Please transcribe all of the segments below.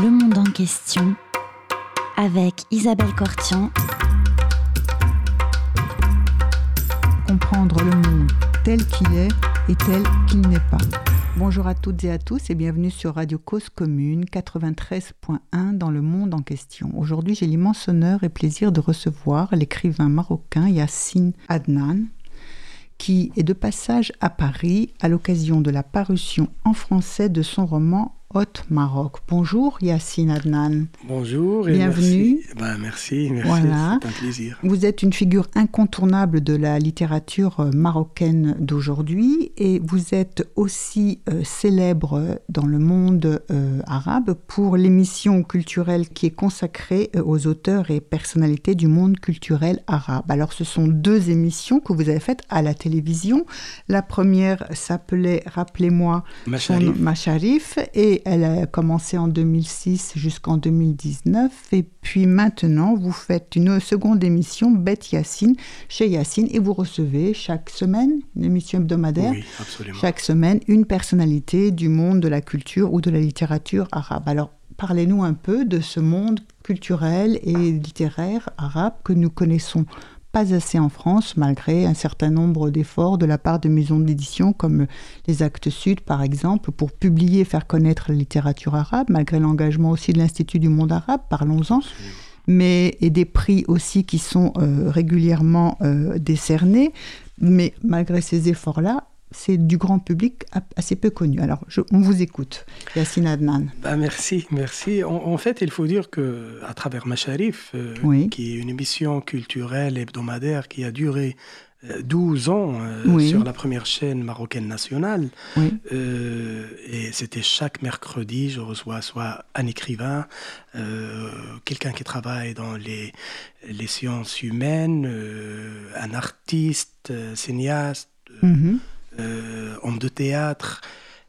Le monde en question avec Isabelle Cortian. Comprendre le monde tel qu'il est et tel qu'il n'est pas. Bonjour à toutes et à tous et bienvenue sur Radio Cause Commune 93.1 dans le monde en question. Aujourd'hui, j'ai l'immense honneur et plaisir de recevoir l'écrivain marocain Yassine Adnan, qui est de passage à Paris à l'occasion de la parution en français de son roman Haute-Maroc. Bonjour Yacine Adnan. Bonjour et Bienvenue. Merci. Ben, merci, merci. Voilà. c'est un plaisir. Vous êtes une figure incontournable de la littérature euh, marocaine d'aujourd'hui et vous êtes aussi euh, célèbre dans le monde euh, arabe pour l'émission culturelle qui est consacrée aux auteurs et personnalités du monde culturel arabe. Alors ce sont deux émissions que vous avez faites à la télévision. La première s'appelait, rappelez-moi, Macharif et elle a commencé en 2006 jusqu'en 2019. Et puis maintenant, vous faites une seconde émission, Bête Yacine, chez Yacine, et vous recevez chaque semaine, une émission hebdomadaire, chaque semaine, une personnalité du monde de la culture ou de la littérature arabe. Alors, parlez-nous un peu de ce monde culturel et littéraire arabe que nous connaissons pas assez en France, malgré un certain nombre d'efforts de la part de maisons d'édition comme les Actes Sud, par exemple, pour publier et faire connaître la littérature arabe, malgré l'engagement aussi de l'Institut du monde arabe, parlons-en, mais et des prix aussi qui sont euh, régulièrement euh, décernés. Mais malgré ces efforts-là, c'est du grand public assez peu connu. Alors, on vous écoute, Yassine Adnan. Bah, merci, merci. En, fait, il faut dire que à travers Macharif, euh, qui est une émission culturelle hebdomadaire qui a duré 12 euh, ans euh, sur la première chaîne marocaine nationale. et c'était chaque mercredi, je reçois soit un écrivain, quelqu'un qui travaille dans les, les sciences humaines, un artiste, cinéaste. Euh, homme de théâtre.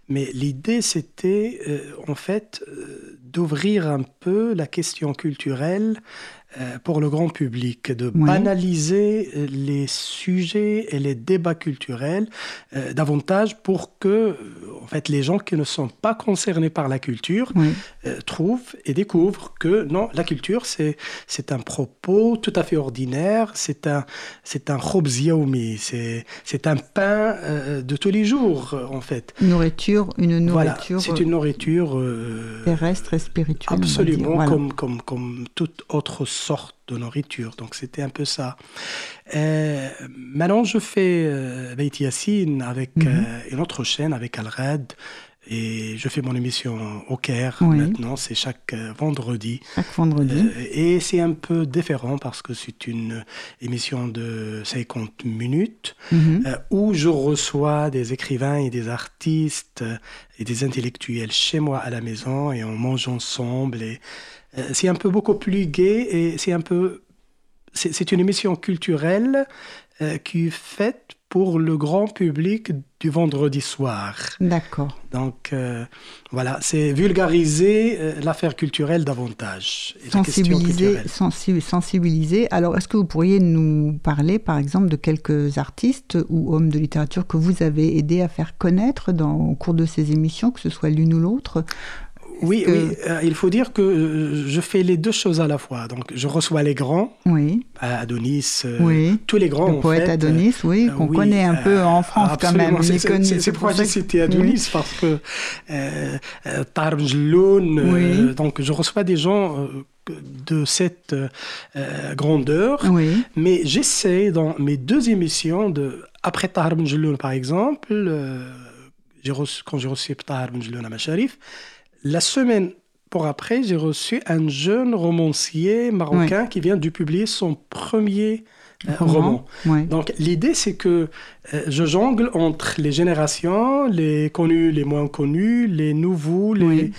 Mais l'idée, c'était euh, en fait euh, d'ouvrir un peu la question culturelle euh, pour le grand public, de banaliser euh, les sujets et les débats culturels euh, davantage pour que en fait, les gens qui ne sont pas concernés par la culture trouvent et découvrent que non, la culture, c'est, c'est un propos tout à fait ordinaire, c'est un, c'est un c'est, c'est un pain de tous les jours, en fait. Nourriture, une nourriture. c'est une nourriture terrestre et spirituelle. Absolument, comme, comme, comme toute autre sorte de nourriture. Donc c'était un peu ça. Euh, maintenant, je fais euh, Beit Yassine avec mhm. euh, une autre chaîne, avec Al-Red. Et je fais mon émission au Caire maintenant, c'est chaque euh, vendredi. Chaque vendredi. et c'est un peu différent parce que c'est une émission de 50 minutes mhm. où je reçois des écrivains et des artistes et des intellectuels chez moi à la maison et on mange ensemble. Et c'est un peu beaucoup plus gai et c'est un peu. C'est une émission culturelle euh, qui est faite pour le grand public du vendredi soir. D'accord. Donc euh, voilà, c'est vulgariser l'affaire culturelle davantage. sensibiliser, sensibiliser. Alors, est-ce que vous pourriez nous parler, par exemple, de quelques artistes ou hommes de littérature que vous avez aidé à faire connaître dans, au cours de ces émissions, que ce soit l'une ou l'autre? Oui, oui. Euh, il faut dire que euh, je fais les deux choses à la fois. Donc, je reçois les grands, oui. Adonis, euh, tous les grands. Le poète Adonis, oui, qu'on connaît un peu en France quand même. C'est pourquoi j'ai cité Adonis, parce que euh, donc je reçois des gens de cette grandeur. Oui. Mais j'essaie dans mes deux émissions, de, après Tarm par exemple, quand j'ai reçu Tarm à Macharif, la semaine pour après, j'ai reçu un jeune romancier marocain qui vient de publier son premier euh, roman. Donc l'idée, c'est que euh, je jongle entre les générations, les connus, les moins connus, les nouveaux, les,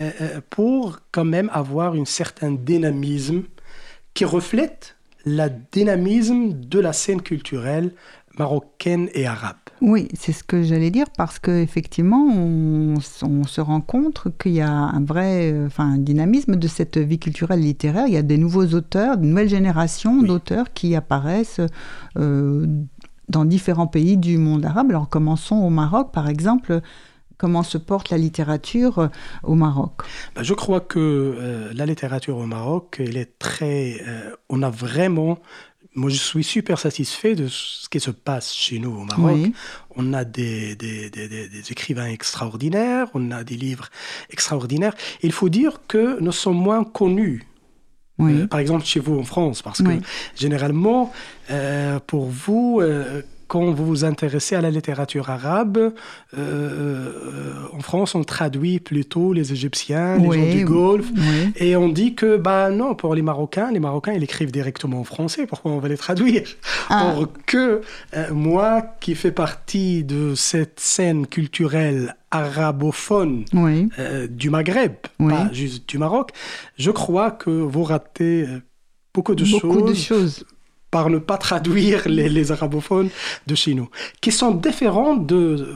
euh, pour quand même avoir un certain dynamisme qui reflète la dynamisme de la scène culturelle marocaine et arabe. Oui, c'est ce que j'allais dire parce qu'effectivement, on, on se rend compte qu'il y a un vrai euh, enfin, dynamisme de cette vie culturelle littéraire. Il y a des nouveaux auteurs, de nouvelles générations d'auteurs qui apparaissent euh, dans différents pays du monde arabe. Alors commençons au Maroc, par exemple comment se porte la littérature euh, au Maroc? Bah, Je crois que la littérature au Maroc, elle est très... on a vraiment moi, je suis super satisfait de ce qui se passe chez nous au Maroc. On a des, des, des, des, écrivains extraordinaires, on a des livres extraordinaires. Il faut dire que nous sommes moins connus. Euh, par exemple, chez vous en France, parce que généralement, euh, pour vous, euh, quand vous vous intéressez à la littérature arabe, euh, euh, en France, on traduit plutôt les Égyptiens, les gens du Golfe, et on dit que, bah non, pour les Marocains, les Marocains, ils écrivent directement en français, pourquoi on va les traduire? Ah. Or que euh, moi, qui fais partie de cette scène culturelle arabophone du Maghreb, pas juste du Maroc, je crois que vous ratez beaucoup de beaucoup De choses par ne pas traduire les, arabophones de chez nous, qui sont différents de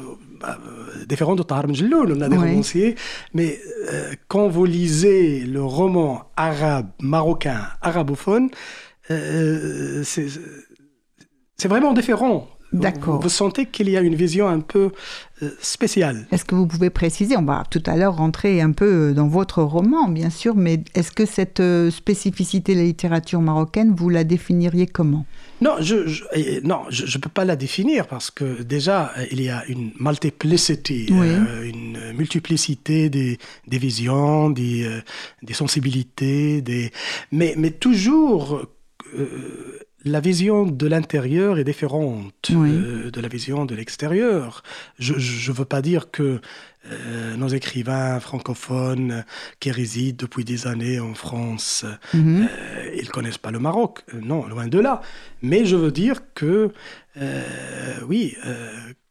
euh, différents de Tahar on a des romanciers, mais euh, quand vous lisez le roman arabe, marocain, arabophone, euh, c'est vraiment différent. D'accord. Vous, sentez qu'il y a une vision un peu euh, spéciale. Est-ce que vous pouvez préciser On va tout à l'heure rentrer un peu dans votre roman, bien sûr, mais est-ce que cette euh, spécificité de la littérature marocaine, vous la définiriez comment? Non, je, je non, je, peux pas la définir parce que déjà il y a une multiplicité, euh, une multiplicité des, des visions, des, des sensibilités, des, mais mais toujours la vision de l'intérieur est différente euh, de la vision de l'extérieur. Je ne veux pas dire que euh, nos écrivains francophones qui résident depuis des années en France, mhm. euh, ils connaissent pas le Maroc. non, loin de là. Mais je veux dire que, oui,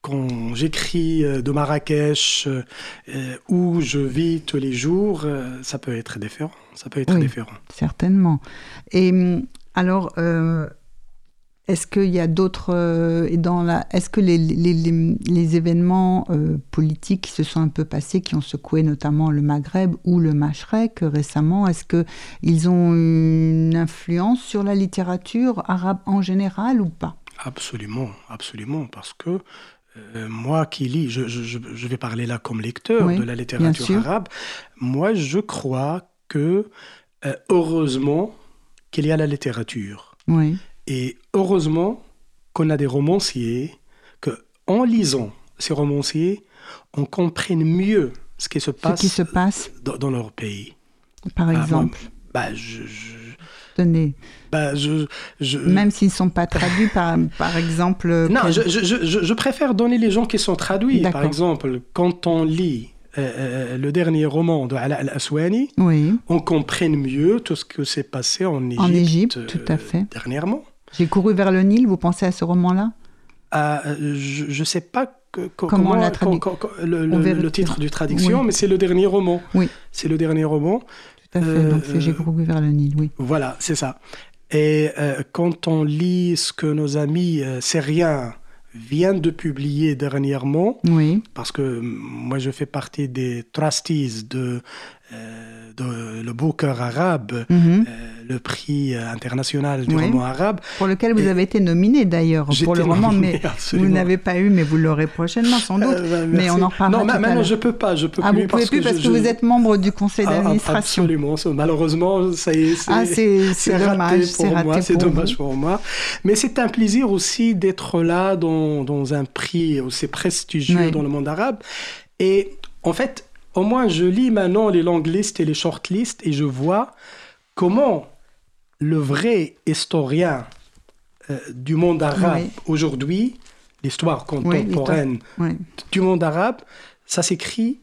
quand j'écris de Marrakech où je vis tous les jours, ça peut être différent. Ça peut être différent. Certainement. Et hum, alors, est-ce qu'il y a d'autres euh, dans la est-ce que les, les, les, événements euh, politiques qui se sont un peu passés, qui ont secoué notamment le Maghreb ou le Machrek récemment, est-ce que ils ont une influence sur la littérature arabe en général ou pas? Absolument, absolument, parce que euh, moi qui lis, je, je, je, vais parler là comme lecteur de la littérature arabe, moi je crois que heureusement qu'il y a la littérature. Oui. Et heureusement qu'on a des romanciers que, en lisant ces romanciers, on comprenne mieux ce qui se passe, qui se passe dans, leur pays. Par ah, exemple. bah, je, Tenez. Bah, je, Même s'ils ne sont pas traduits, par, par exemple. Non, je, je, préfère donner les gens qui sont traduits. Par exemple, quand on lit euh, euh, le dernier roman de Ala al-Aswani, oui. on comprenne mieux tout ce qui s'est passé en Égypte, en Égypte tout à fait. dernièrement. J'ai couru vers le Nil, vous pensez à ce roman-là? Ah, Je ne sais pas comment, la le, titre du traduction, mais c'est le dernier roman. Oui. C'est le dernier roman. Tout à fait, donc J'ai euh, couru vers le Nil, oui. Voilà, c'est ça. Et euh, quand on lit ce que nos amis euh, syriens viennent de publier dernièrement, oui. parce que moi je fais partie des trustees de de, le Booker arabe, mhm. euh, le prix international du roman arabe. Pour lequel vous avez été nominé d'ailleurs pour le roman, mais vous n'avez pas eu, mais vous l'aurez prochainement sans doute. Euh, mais on en reparlera. Non, maintenant je peux pas, je peux ah, plus. Vous pouvez plus parce que, vous êtes membre du conseil ah, d'administration. absolument, malheureusement, ça y est, c'est ah, dommage, c'est moi, c'est dommage pour moi. Mais c'est un plaisir aussi d'être là dans, dans, un prix aussi prestigieux dans le monde arabe. Et en fait, au moins, je lis maintenant les long lists et les short lists et je vois comment le vrai historien euh, du monde arabe aujourd'hui, l'histoire contemporaine du monde arabe, ça s'écrit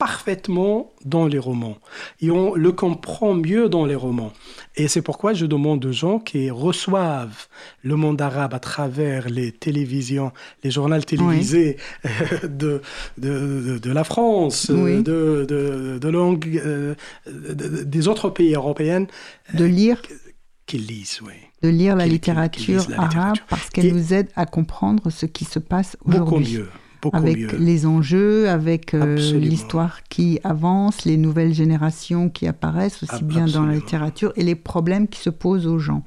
parfaitement dans les romans. Et on le comprend mieux dans les romans. Et c'est pourquoi je demande aux gens qui reçoivent le monde arabe à travers les télévisions, les journaux télévisés de, de, de, la France, de, de, de langue, euh, des autres pays européens. De lire Qu'ils lisent, oui. De lire la, littérature, arabe parce qu'elle nous aide à comprendre ce qui se passe aujourd'hui. Beaucoup mieux avec les enjeux, avec euh, l'histoire qui avance, les nouvelles générations qui apparaissent aussi bien dans la littérature et les problèmes qui se posent aux gens.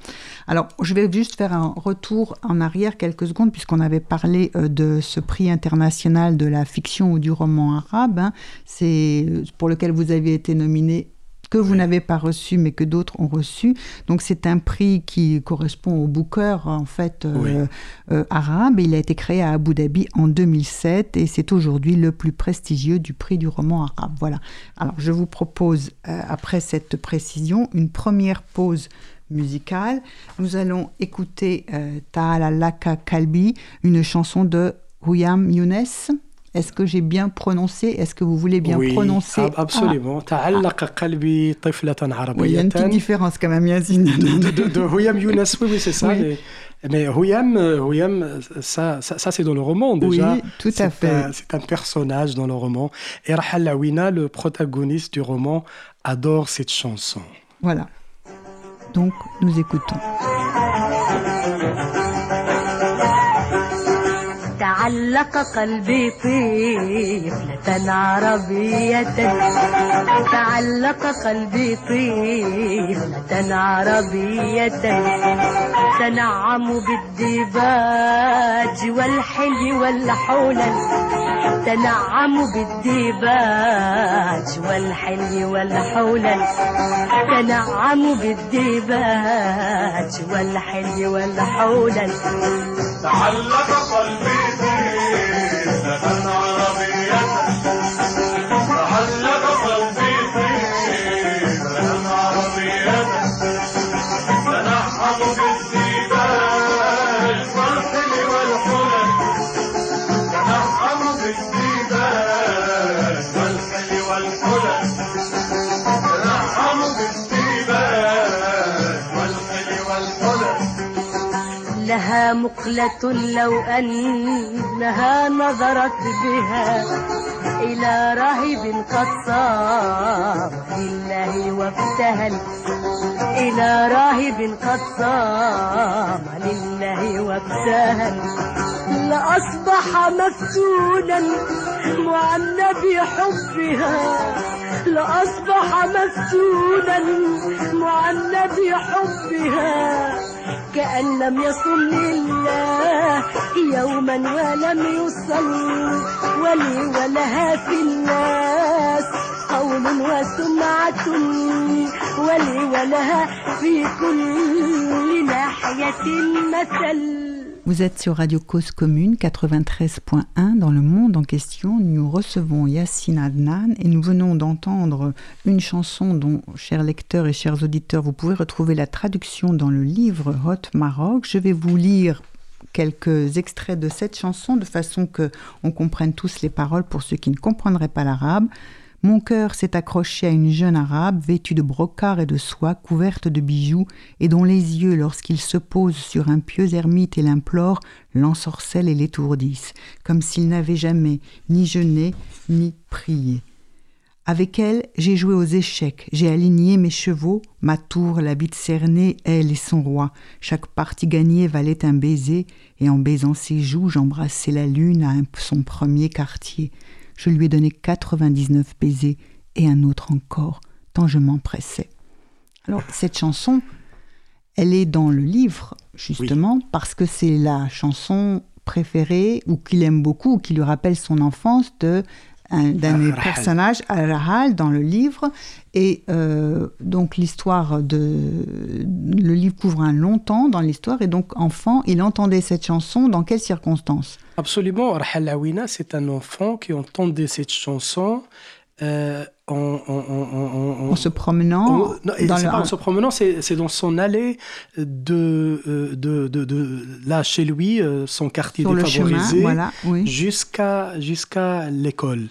Alors, je vais juste faire un retour en arrière quelques secondes puisqu'on avait parlé euh, de ce prix international de la fiction ou du roman arabe. Hein. C'est pour lequel vous aviez été nominé que vous n'avez pas reçu, mais que d'autres ont reçu. Donc c'est un prix qui correspond au Booker en fait euh, euh, arabe. Il a été créé à Abu Dhabi en 2007 et c'est aujourd'hui le plus prestigieux du prix du roman arabe. Voilà. Alors je vous propose euh, après cette précision une première pause musicale. Nous allons écouter Ta'ala Laka Kalbi, une chanson de Huyam Younes. Est-ce que j'ai bien prononcé? Est-ce que vous voulez bien oui, prononcer? Absolument. Ah. oui, il y a une petite différence quand même, Yazine. de, de, de, Huyam Younes, oui, oui c'est ça. Oui. Mais, Huyam, Huyam ça, ça, ça c'est dans le roman déjà. Oui, tout à fait. C'est un personnage dans le roman. Et Rahal Lawina, le protagoniste du roman, adore cette chanson. Voilà. Donc, nous écoutons. تعلق قلبي طفلة عربية. تعلق قلبي طفلة عربية. تنعم بالديباج والحلي والحولل تنعم بالديباج والحلي والحولل تنعم بالديباج والحلي والحولل تعلق قلبي مقلة لو أنها نظرت بها إلى راهب قد صام لله وابتهل. إلى راهب قد صام لله وابتهل. لأصبح مفتونا معنى بحبها. لأصبح مفتونا معنى بحبها. كأن لم يصم لله يوما ولم يصل ولي ولها في الناس قول وسمعة ولي ولها في كل ناحية مثل Vous êtes sur Radio Cause Commune 93.1 dans le monde en question. Nous recevons Yassine Adnan et nous venons d'entendre une chanson dont, chers lecteurs et chers auditeurs, vous pouvez retrouver la traduction dans le livre Hot Maroc. Je vais vous lire quelques extraits de cette chanson de façon que on comprenne tous les paroles pour ceux qui ne comprendraient pas l'arabe. Mon cœur s'est accroché à une jeune arabe vêtue de brocart et de soie, couverte de bijoux, et dont les yeux, lorsqu'ils se posent sur un pieux ermite et l'implorent, l'ensorcellent et l'étourdissent, comme s'il n'avait jamais ni jeûné ni prié. Avec elle, j'ai joué aux échecs, j'ai aligné mes chevaux, ma tour, l'habite cernée, elle et son roi. Chaque partie gagnée valait un baiser, et en baisant ses joues, j'embrassais la lune à son premier quartier je lui ai donné 99 baisers et un autre encore, tant je m'empressais. Alors, cette chanson, elle est dans le livre, justement, parce que c'est la chanson préférée, ou qu'il aime beaucoup, ou qui lui rappelle son enfance, de d'un des personnages, Al-Rahal, dans le livre. Et euh, donc l'histoire de... Le livre couvre un long temps dans l'histoire. Et donc, enfant, il entendait cette chanson dans quelles circonstances? Absolument. Rahal Awina, c'est un enfant qui entendait cette chanson euh, en, se promenant dans en se promenant, c'est dans son allée de, euh, de, de, là chez lui, euh, son quartier défavorisé, jusqu'à jusqu'à l'école.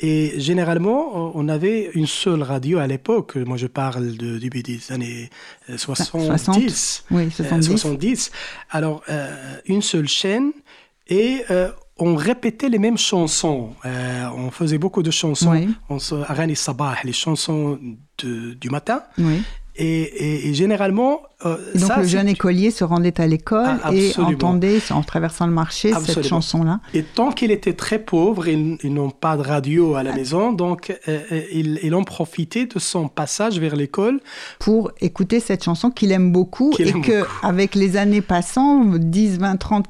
Et généralement, on avait une seule radio à l'époque. Moi, je parle de début des années 70. Oui, 70. Alors, une seule chaîne et on répétait les mêmes chansons. Euh, on faisait beaucoup de chansons. Oui. On se, Sabah, les chansons de, du matin. Oui. Et, et, généralement, donc le jeune écolier se rendait à l'école ah, et entendait, en traversant le marché, cette chanson-là. Et tant qu'il était très pauvre, ils, n'ont pas de radio à la maison, donc ils, ils, ont profité de son passage vers l'école. Pour écouter cette chanson qu'il aime beaucoup et que, avec les années passant, 10, 20, 30,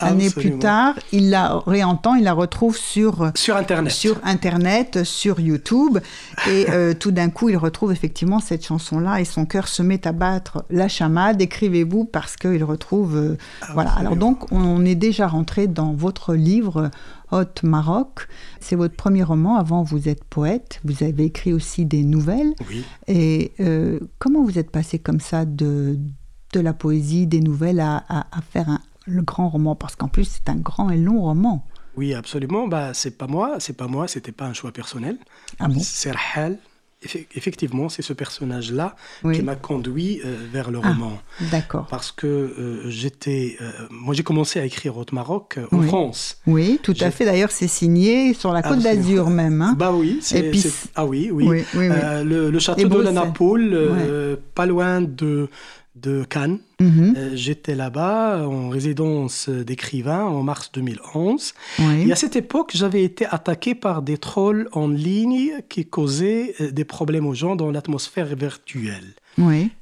Années plus tard, il la réentend, il la retrouve sur, sur Internet, sur, Internet, sur YouTube. Et euh, tout d'un coup, il retrouve effectivement cette chanson-là et son cœur se met à battre la chamade. Écrivez-vous parce qu'il retrouve. Euh, voilà. Alors donc, on est déjà rentré dans votre livre Hot Maroc. C'est votre premier roman. Avant, vous êtes poète. Vous avez écrit aussi des nouvelles. Oui. Et euh, comment vous êtes passé comme ça de, de la poésie, des nouvelles, à, à faire un, le grand roman Parce qu'en plus, c'est un grand et long roman. Oui, absolument. Bah, c'est pas moi, c'est pas moi, c'était pas un choix personnel. Ah bon? C'est Rahel. Effectivement, c'est ce personnage-là qui m'a conduit euh, vers le ah, roman. D'accord. Parce que euh, j'étais. Euh, moi, j'ai commencé à écrire au Maroc en France. Oui, tout à fait. D'ailleurs, c'est signé sur la côte d'Azur même. Hein. Bah oui. Et puis... Ah oui, oui. Le, le, château de la Napoule, pas loin de de Cannes. Mhm. Euh, j'étais là-bas en résidence d'écrivain en mars 2011. Et à cette époque, j'avais été attaqué par des trolls en ligne qui causaient euh, des problèmes aux gens dans l'atmosphère virtuelle.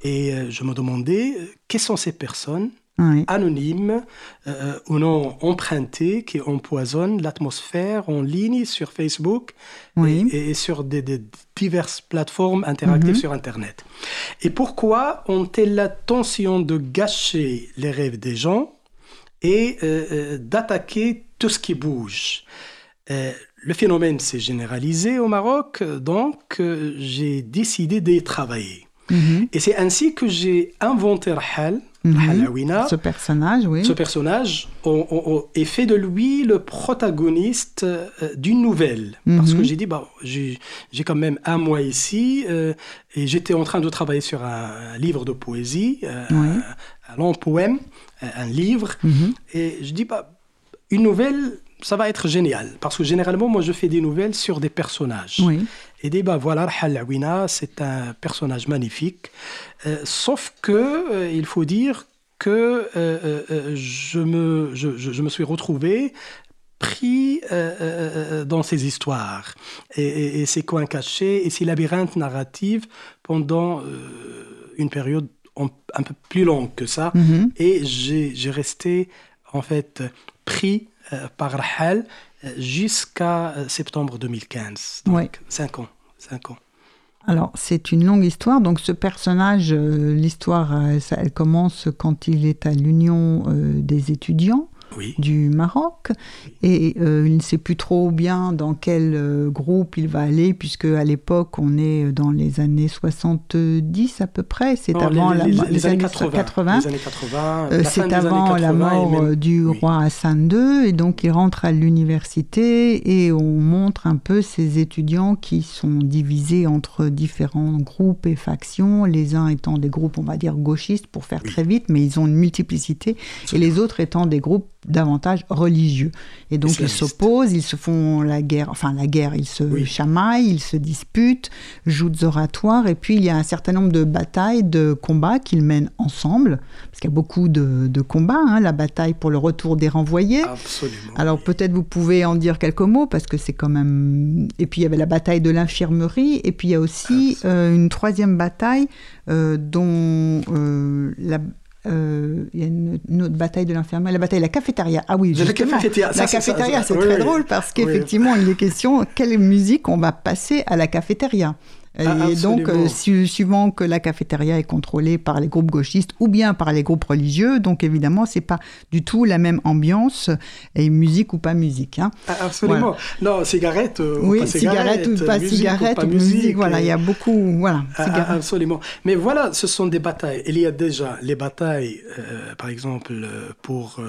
Et euh, je me demandais, quelles sont ces personnes? Anonymes euh, ou non empruntés qui empoisonnent l'atmosphère en ligne sur Facebook et, sur des, diverses plateformes interactives mhm. sur Internet. Et pourquoi ont-elles l'intention de gâcher les rêves des gens et euh, euh, d'attaquer tout ce qui bouge? Le phénomène s'est généralisé au Maroc, donc j'ai décidé d'y travailler. Mhm. Et c'est ainsi que j'ai inventé Rahal, Mhm. Ce personnage, oui. Ce personnage on, est fait de lui le protagoniste euh, d'une nouvelle. Parce que mhm. j'ai dit, bah, j'ai quand même un mois ici euh, et j'étais en train de travailler sur un, livre de poésie, euh, un, long poème, un, livre. Mhm. Et je dis, bah, une nouvelle, ça va être génial. Parce que généralement, moi, je fais des nouvelles sur des personnages. Et dit, bah voilà, Halawina, c'est un personnage magnifique. Euh, sauf que, euh, il faut dire que euh, je, me, je, je, me suis retrouvé pris dans ces histoires et, et, ces coins cachés et ces labyrinthes narratifs pendant une période un peu plus longue que ça. Mm-hmm. Et j'ai resté, en fait, pris par Rahal jusqu'à septembre 2015. Donc, 5 ans. Cinq ans. Alors, c'est une longue histoire. Donc, ce personnage, euh, l'histoire, euh, elle commence quand il est à l'Union euh, des étudiants du Maroc. Et euh, il ne sait plus trop bien dans quel euh, groupe il va aller, puisque à l'époque, on est dans les années 70 à peu près. C'est avant les, la, les, années 80. C'est avant la mort du roi Hassan II. Et donc, il rentre à l'université et on montre un peu ces étudiants qui sont divisés entre différents groupes et factions. Les uns étant des groupes, on va dire, gauchistes pour faire très vite, mais ils ont une multiplicité. Et les autres étant des groupes davantage religieux. Et donc ils s'opposent, ils se font la guerre, enfin la guerre, ils se chamaillent, ils se disputent, joutes oratoires, et puis il y a un certain nombre de batailles, de combats qu'ils mènent ensemble, parce qu'il y a beaucoup de, combats, hein, la bataille pour le retour des renvoyés. Absolument. Alors peut-être vous pouvez en dire quelques mots, parce que c'est quand même... Et puis il y avait la bataille de l'infirmerie, et puis il y a aussi euh, une troisième bataille euh, dont euh, la euh, il y a une, autre bataille de l'infirmière, la bataille de la cafétéria. Ah oui, la cafétéria, la cafétéria, c'est très drôle parce qu'effectivement, il est question quelle musique on va passer à la cafétéria? Ah, et donc, euh, suivant que la cafétéria est contrôlée par les groupes gauchistes ou bien par les groupes religieux, donc évidemment, c'est pas du tout la même ambiance, et musique ou pas musique. Hein. Ah, absolument. Non, cigarette euh, oui, ou pas cigarette. ou pas cigarette, ou, musique, voilà, il y a beaucoup, voilà. Ah, absolument. Mais voilà, ce sont des batailles. Il y a déjà les batailles, euh, par exemple, pour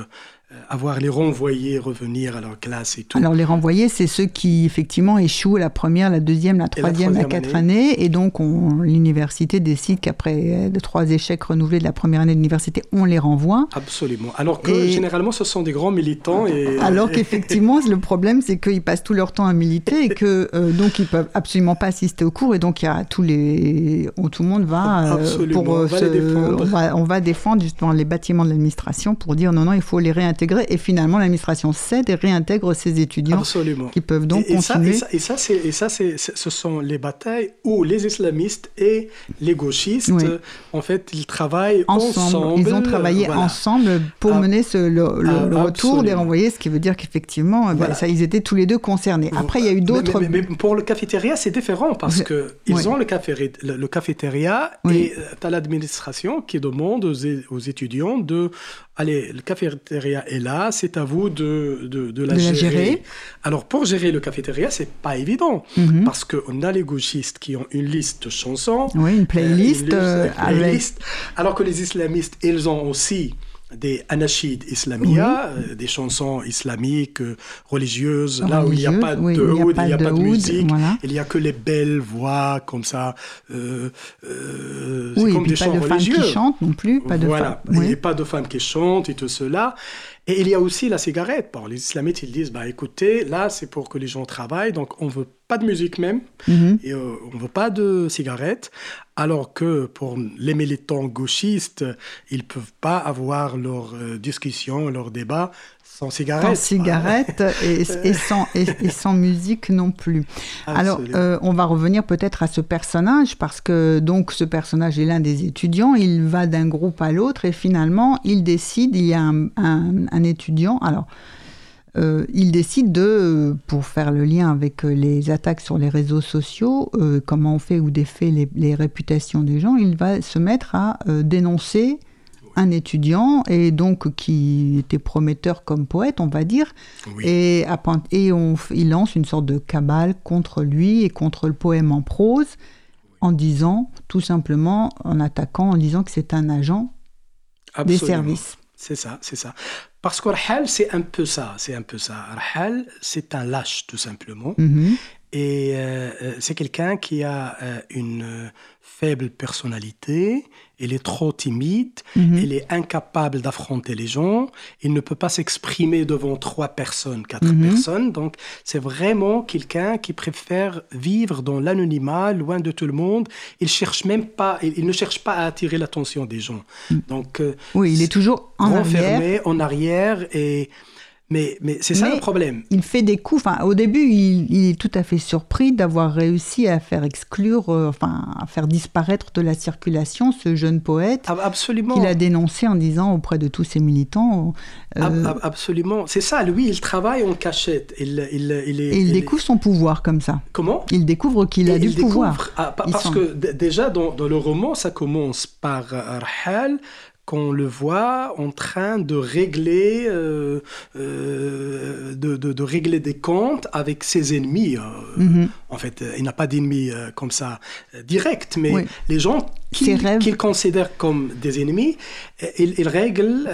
avoir les renvoyés revenir à leur classe et tout. Alors les renvoyés, c'est ceux qui effectivement échouent la première, la deuxième, la troisième, la, quatrième année. et donc l'université décide qu'après de trois échecs renouvelés de la première année d'université, on les renvoie. Absolument. Alors que généralement, ce sont des grands militants. Et... Alors qu'effectivement, le problème, c'est qu'ils passent tout leur temps à militer et que euh, donc ils peuvent absolument pas assister au cours et donc il y a tous les, tout le monde va euh, pour on va, défendre. On va, on va défendre justement les bâtiments de l'administration pour dire non non, il faut les réintégrer et finalement l'administration cède et réintègre ces étudiants Absolument. qui peuvent donc continuer. Ça, et ça, et ça, c'est, ce sont les batailles où les islamistes et les gauchistes, en fait, ils travaillent ensemble. Ils ont travaillé ensemble pour ah. mener ce, le, ah, retour des renvoyés, ce qui veut dire qu'effectivement, ben, ça, ils étaient tous les deux concernés. Après, il y a eu d'autres. Mais, pour le cafétéria, c'est différent parce que ils ont le, café, le, cafétéria et euh, tu as l'administration qui demande aux, aux étudiants de allez, le cafétéria est là, c'est à vous de, de, la, gérer. Alors, pour gérer le cafétéria, c'est pas évident, mhm. parce qu'on a les gauchistes qui ont une liste de chansons. Oui, une playlist. Euh, alors que les islamistes, ils ont aussi des anachides islamia, euh, des chansons islamiques, euh, religieuses, là où il n'y a pas de il n'y a, pas de, musique, il n'y a que les belles voix comme ça. Euh, oui, comme des pas chants de religieux. femmes qui chantent non plus, pas de voilà, a pas de femmes qui chantent et tout cela. Et il y a aussi la cigarette. Bon, les islamites, ils disent, bah écoutez, là, c'est pour que les gens travaillent, donc on veut pas de musique même, mhm. et on veut pas de cigarette alors que pour les militants gauchistes, ils ne peuvent pas avoir leur euh, discussion, leur débat sans cigarette. Sans cigarette et, sans, et, sans, musique non plus. Alors, euh, on va revenir peut-être à ce personnage, parce que donc ce personnage est l'un des étudiants, il va d'un groupe à l'autre et finalement, il décide, il y a un, un étudiant, alors euh, il décide de, pour faire le lien avec euh, les attaques sur les réseaux sociaux, euh, comment on fait ou défait les, les, réputations des gens, il va se mettre à dénoncer un étudiant et donc qui était prometteur comme poète, on va dire, et, et on, il lance une sorte de cabale contre lui et contre le poème en prose en disant, tout simplement, en attaquant, en disant que c'est un agent des services. C'est ça, c'est ça. Parce que Rahal, c'est un peu ça, c'est un peu ça. Rahal, c'est un lâche, tout simplement. Mhm. Et euh, euh, c'est quelqu'un qui a euh, une faible personnalité, il est trop timide, mhm. il est incapable d'affronter les gens, il ne peut pas s'exprimer devant trois personnes, quatre mhm. personnes. Donc c'est vraiment quelqu'un qui préfère vivre dans l'anonymat, loin de tout le monde. Il cherche même pas, il, ne cherche pas à attirer l'attention des gens. Mm. Donc oui, il est toujours en renfermé, en arrière et mais, mais c'est ça le problème. Il fait des coups. Enfin, au début, il, est tout à fait surpris d'avoir réussi à faire exclure, euh, enfin, à faire disparaître de la circulation ce jeune poète. Absolument. Qu'il a dénoncé en disant auprès de tous ses militants. Euh, absolument. C'est ça. Lui, il travaille en cachette. Il, il, il est, et il, découvre son pouvoir comme ça. Comment? Il découvre qu'il a du pouvoir. Ah, parce que déjà, dans, dans, le roman, ça commence par Rahal qu'on le voit en train de régler, euh, euh, de, de, régler des comptes avec ses ennemis. Euh, mhm. En fait, il n'a pas d'ennemis comme ça direct, mais les gens qu'il considère comme des ennemis, il, il règle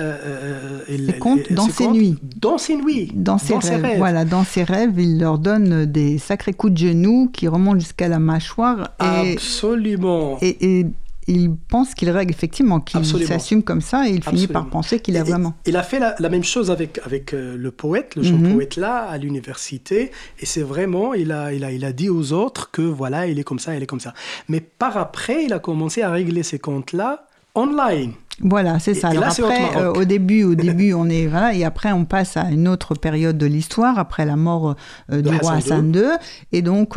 ses comptes dans ses nuits. Dans ses nuits. Dans ses, rêves. Voilà, dans ses rêves, il leur donne des sacrés coups de genoux qui remontent jusqu'à la mâchoire. Absolument. et il pense qu'il règle effectivement, qu'il s'assume comme ça et il finit par penser qu'il a vraiment. Il a fait la, même chose avec, avec euh, le poète, le jeune mhm. poète là, à l'université. Et c'est vraiment, il a, il, a, il a dit aux autres que voilà, il est comme ça, il est comme ça. Mais par après, il a commencé à régler ces comptes-là online. Voilà, c'est ça. Alors après, euh, au début, au début, on est voilà, et après on passe à une autre période de l'histoire après la mort euh, du roi Hassan II, et donc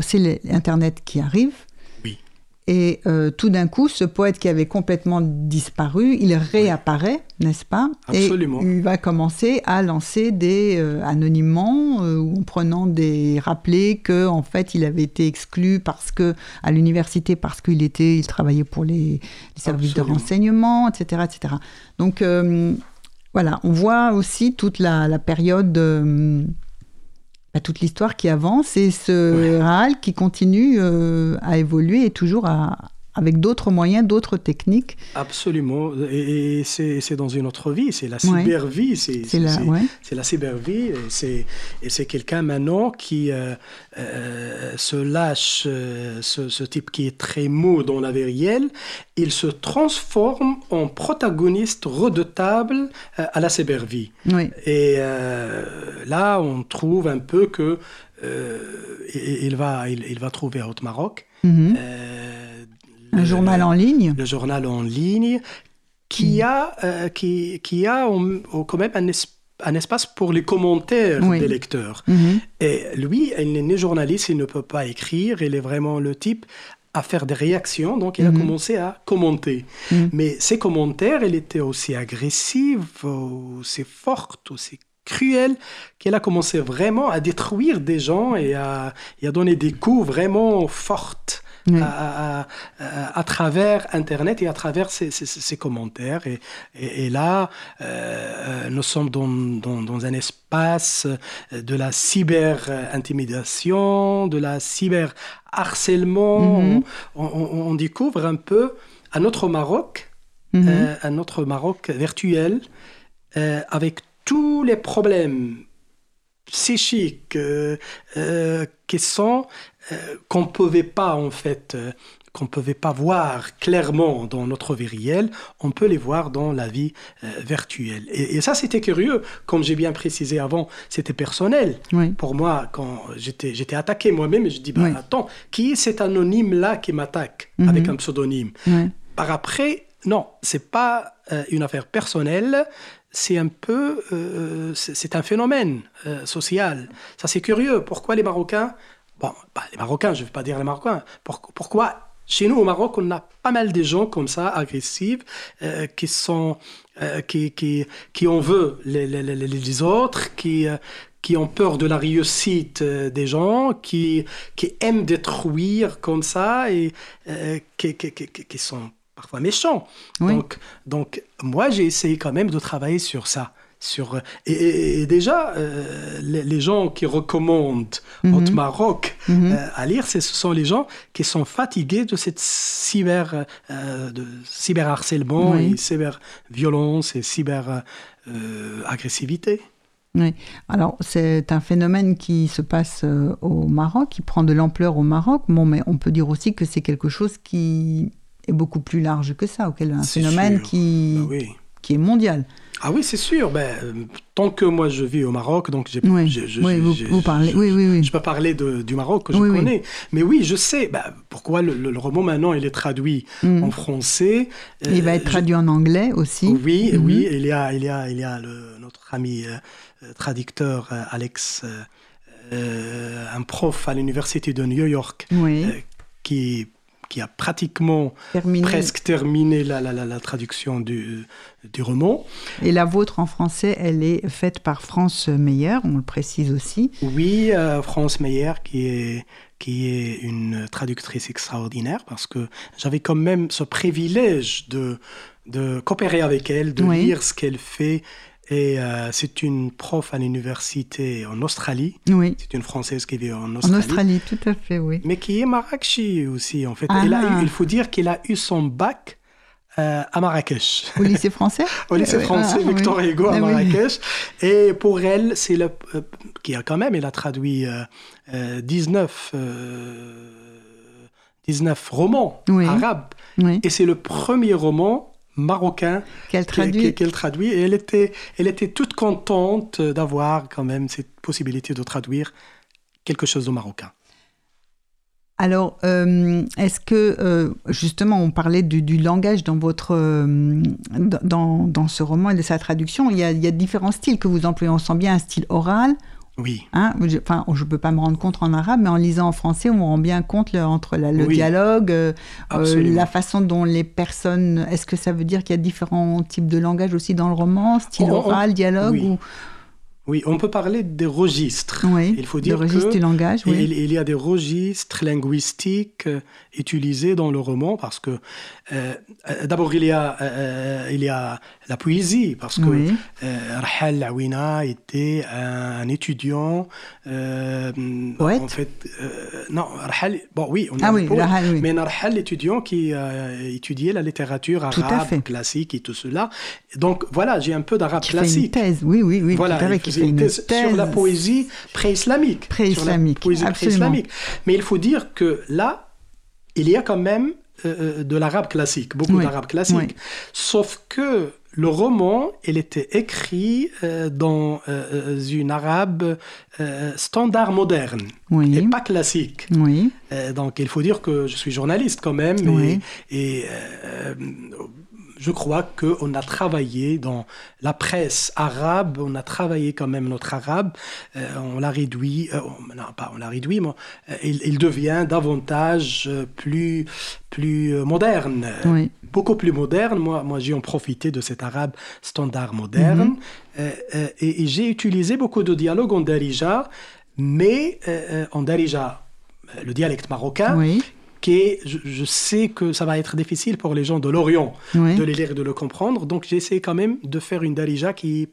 c'est l'internet qui arrive. Et euh, tout d'un coup, ce poète qui avait complètement disparu, il réapparaît, n'est-ce pas? Absolument. Et il va commencer à lancer des euh, anonymement, euh, en prenant des rappelés que en fait il avait été exclu parce que à l'université parce qu'il était, il travaillait pour les, services de renseignement, etc., etc. Donc voilà, on voit aussi toute la, la période bah, toute l'histoire qui avance et ce ouais. qui continue euh, à évoluer et toujours à, avec d'autres moyens, d'autres techniques. Absolument. Et, c'est dans une autre vie, c'est la cybervie. C'est la, la cybervie. Et c'est quelqu'un maintenant qui euh, euh, se lâche, euh, ce, type qui est très mou dans la vie réelle, il se transforme en protagoniste redoutable à la cybervie. Et là, on trouve un peu que il, va, il, va trouver à Haute-Maroc. Mhm. Un journal en ligne Le journal en ligne qui mm. a, euh, qui, qui, a quand même un, un, espace pour les commentaires des lecteurs. Mm-hmm. Et lui, il n'est ni journaliste, il ne peut pas écrire, il est vraiment le type à faire des réactions, donc il a mm-hmm. commencé à commenter. Mm. Mais ses commentaires, elle était aussi agressive, aussi forte, aussi cruelle, qu'elle a commencé vraiment à détruire des gens et à, et à donner des coups vraiment fortes à, à, travers Internet et à travers ses, commentaires. Et, et, là, euh, nous sommes dans, dans, un espace de la cyber-intimidation, de la cyber-harcèlement. Mm-hmm. on, découvre un peu un autre Maroc, mm-hmm. euh, un autre Maroc virtuel, euh, avec tous les problèmes psychiques qui sont euh, qu'on ne pouvait pas en fait euh, qu'on pouvait pas voir clairement dans notre vie réelle, on peut les voir dans la vie euh, virtuelle. Et, ça, c'était curieux. Comme j'ai bien précisé avant, c'était personnel. Pour moi, quand j'étais, j'étais attaqué moi-même, je dis, bah, attends, qui est cet anonyme-là qui m'attaque mhm. avec un pseudonyme? Par après, non, c'est pas une affaire personnelle, c'est un peu, c'est un phénomène social. Ça, c'est curieux. Pourquoi les Marocains Bon, bah, les Marocains, je ne vais pas dire les Marocains. pourquoi chez nous, au Maroc, on a pas mal de gens comme ça, agressifs, euh, qui sont, euh, qui, qui, qui en veulent les, les, autres, qui, euh, qui ont peur de la réussite des gens, qui, qui aiment détruire comme ça et qui, qui, qui, sont parfois méchants. Donc, donc, moi, j'ai essayé quand même de travailler sur ça sur et, déjà euh, les, gens qui recommandent mm Maroc mhm. euh, à lire, ce sont les gens qui sont fatigués de cette cyber euh, de cyberharcèlement et cyber violence et cyber agressivité. Oui. Alors, c'est un phénomène qui se passe au Maroc, qui prend de l'ampleur au Maroc. Bon, mais on peut dire aussi que c'est quelque chose qui est beaucoup plus large que ça, auquel un phénomène qui, bah qui est mondial. Ah oui, c'est sûr. Ben, euh, tant que moi je vis au Maroc, donc j'ai, oui. oui, vous, parlez. Oui, oui, oui. Je peux parler de, du Maroc que je connais. Mais oui, je sais. Ben, pourquoi le, roman maintenant il est traduit mm. en français. il va être euh, traduit en anglais aussi. Oui, mm-hmm. oui. Il y a, il y a, il y a notre ami euh, traducteur Alex, un prof à l'université de New York, qui qui a pratiquement presque terminé la, la, la, traduction du, du, roman. Et la vôtre en français, elle est faite par France Meyer, on le précise aussi. Oui, euh, France Meyer, qui est, qui est une traductrice extraordinaire, parce que j'avais quand même ce privilège de, de coopérer avec elle, de lire ce qu'elle fait et euh, c'est une prof à l'université en Australie. Oui. C'est une Française qui vit en Australie. En Australie, tout à fait, oui. Mais qui est Marrakchi aussi, en fait. Ah. il faut dire qu'il a eu son bac euh, à Marrakech. Au lycée français Au lycée français ah, Victor Hugo à ah Marrakech. Et pour elle, c'est le... Euh, qui a quand même, elle a traduit 19... 19 romans arabes. Et c'est le premier roman marocain qu'elle traduit. Et elle était, elle était toute contente d'avoir quand même cette possibilité de traduire quelque chose au marocain. Alors, euh, est-ce que, euh, justement, on parlait du, langage dans, votre, euh, dans, dans, ce roman et de sa traduction, il y, a, il y, a, différents styles que vous employez. On sent bien un style oral, oui. Hein, enfin, je ne peux pas me rendre compte en arabe, mais en lisant en français, on rend bien compte entre le dialogue, euh, euh, la façon dont les personnes. Est-ce que ça veut dire qu'il y a différents types de langage aussi dans le roman, style oral, dialogue ou... Oui, on peut parler des registres. Oui, il faut dire registres que du langage, oui. il, il, y a des registres linguistiques euh, utilisés dans le roman parce que euh, d'abord il y a euh, il y a la poésie parce que Oui. euh, Rahal Lawina était un, étudiant euh, Poète? en fait euh, non Rahal bon oui on a Ah oui, poète, Rahal, oui. mais Rahal l'étudiant qui a étudié la littérature arabe classique et tout cela donc voilà j'ai un peu d'arabe Qui fait une classique thèse, oui, oui, oui, voilà, tout à fait, il qui faisait fait une thèse thèse. sur la poésie pré-islamique. Pré-islamique, pré-islamique. Mais il faut dire que là, il y a quand même euh, euh, de l'arabe classique, beaucoup Oui, d'arabe classique. oui. Sauf que le roman, il était écrit euh, dans euh, une arabe euh, standard moderne Oui, et pas classique. oui, donc il faut dire que je suis journaliste quand même Oui. et, et, je crois qu'on a travaillé dans la presse arabe, on a travaillé quand même notre arabe, euh, on l'a réduit, euh, on- non pas on l'a réduit, mais euh, il, il devient davantage plus, plus moderne, oui. beaucoup plus moderne. Moi, moi j'ai en profité de cet arabe standard moderne euh, et, et j'ai utilisé beaucoup de dialogues en darija, mais en darija, le dialecte marocain, Oui, est, je, je sais que ça va être difficile pour les gens de l'Orient oui. de les lire et de le comprendre, donc j'essaie quand même de faire une darija qui est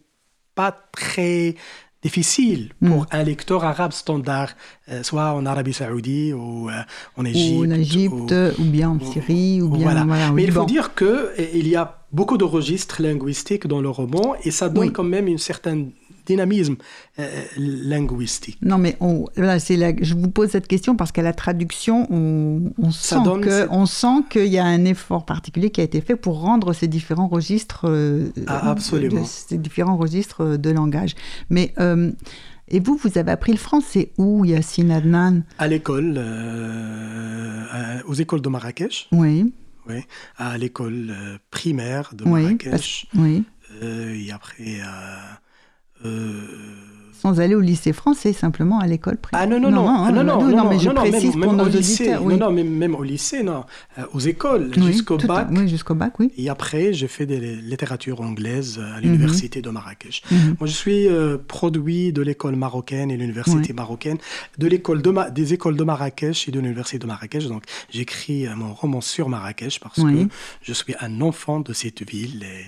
pas très difficile pour un lecteur arabe standard, euh, soit en Arabie Saoudite ou euh, en Égypte. Ou en Égypte, ou, bien en Syrie, ou bien voilà. voilà, Mais il faut dire que eh, il y a beaucoup de registres linguistiques dans le roman et ça donne Oui. quand même une certaine dynamisme euh, linguistique. Non, mais on, voilà, c'est la- je vous pose cette question parce qu'à la traduction, on, sent que, cette- on sent qu'il y a un effort particulier qui a été fait pour rendre ces différents registres, euh, Ah, absolument. de- ces différents registres de langage. Mais euh, et vous, vous avez appris le français où, Yassine Adnan? À l'école, euh, aux écoles de Marrakech, Oui, oui, à l'école euh, primaire de oui, Marrakech, parce- oui. euh, et après. euh, euh, Sans aller au lycée français, simplement à l'école primaire. Ah non, non, non, hein, ah, non, non, non, non, mais je non, non, même- précise même pour nos au lycée, auditeurs. Oui, Non, non, même, même au lycée, non, Euh, aux écoles, Oui, jusqu'au bac. Oui, jusqu'au bac, oui. Et après, j'ai fait des littératures anglaises à l'université de Marrakech. Mhm. Moi, je suis euh, produit de l'école marocaine et l'université marocaine, de l'école de des écoles de Marrakech et de l'université de Marrakech. Donc, j'écris euh, mon roman sur Marrakech parce que je suis un enfant de cette ville. Et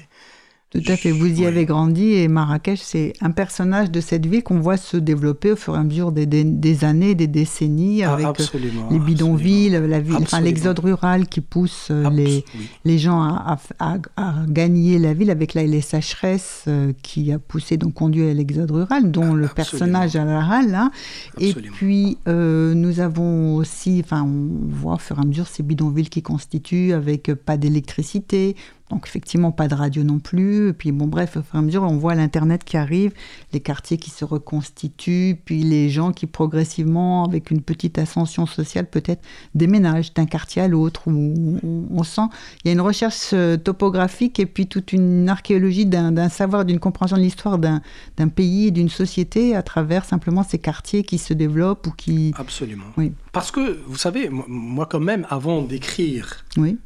Tout à fait. Vous y avez grandi et Marrakech, c'est un personnage de cette ville qu'on voit se développer au fur et à mesure des, des- des années, des décennies, Ah, avec euh, les bidonvilles, la ville, enfin, l'exode rural qui pousse euh, les, Abs- oui. les gens à, à- à- à gagner la ville avec la, les sécheresses euh, qui a poussé, donc conduit à l'exode rural, dont le Absolument. personnage Al-Rahal. là. Et Absolument. puis, euh, nous avons aussi, enfin, on voit au fur et à mesure ces bidonvilles qui constituent avec pas d'électricité, donc effectivement pas de radio non plus. Et puis bon, bref, au fur et à mesure, on voit l'Internet qui arrive, les quartiers qui se reconstituent, puis les gens qui progressivement, avec une petite ascension sociale, peut-être déménagent d'un quartier à l'autre. Où on, sent, il y a une recherche euh, topographique et puis toute une archéologie d'un savoir, d'une compréhension de l'histoire d'un pays et d'une société à travers simplement ces quartiers qui se développent ou qui... Absolument. Oui. Parce que, vous savez, moi, quand même, avant d'écrire Oui,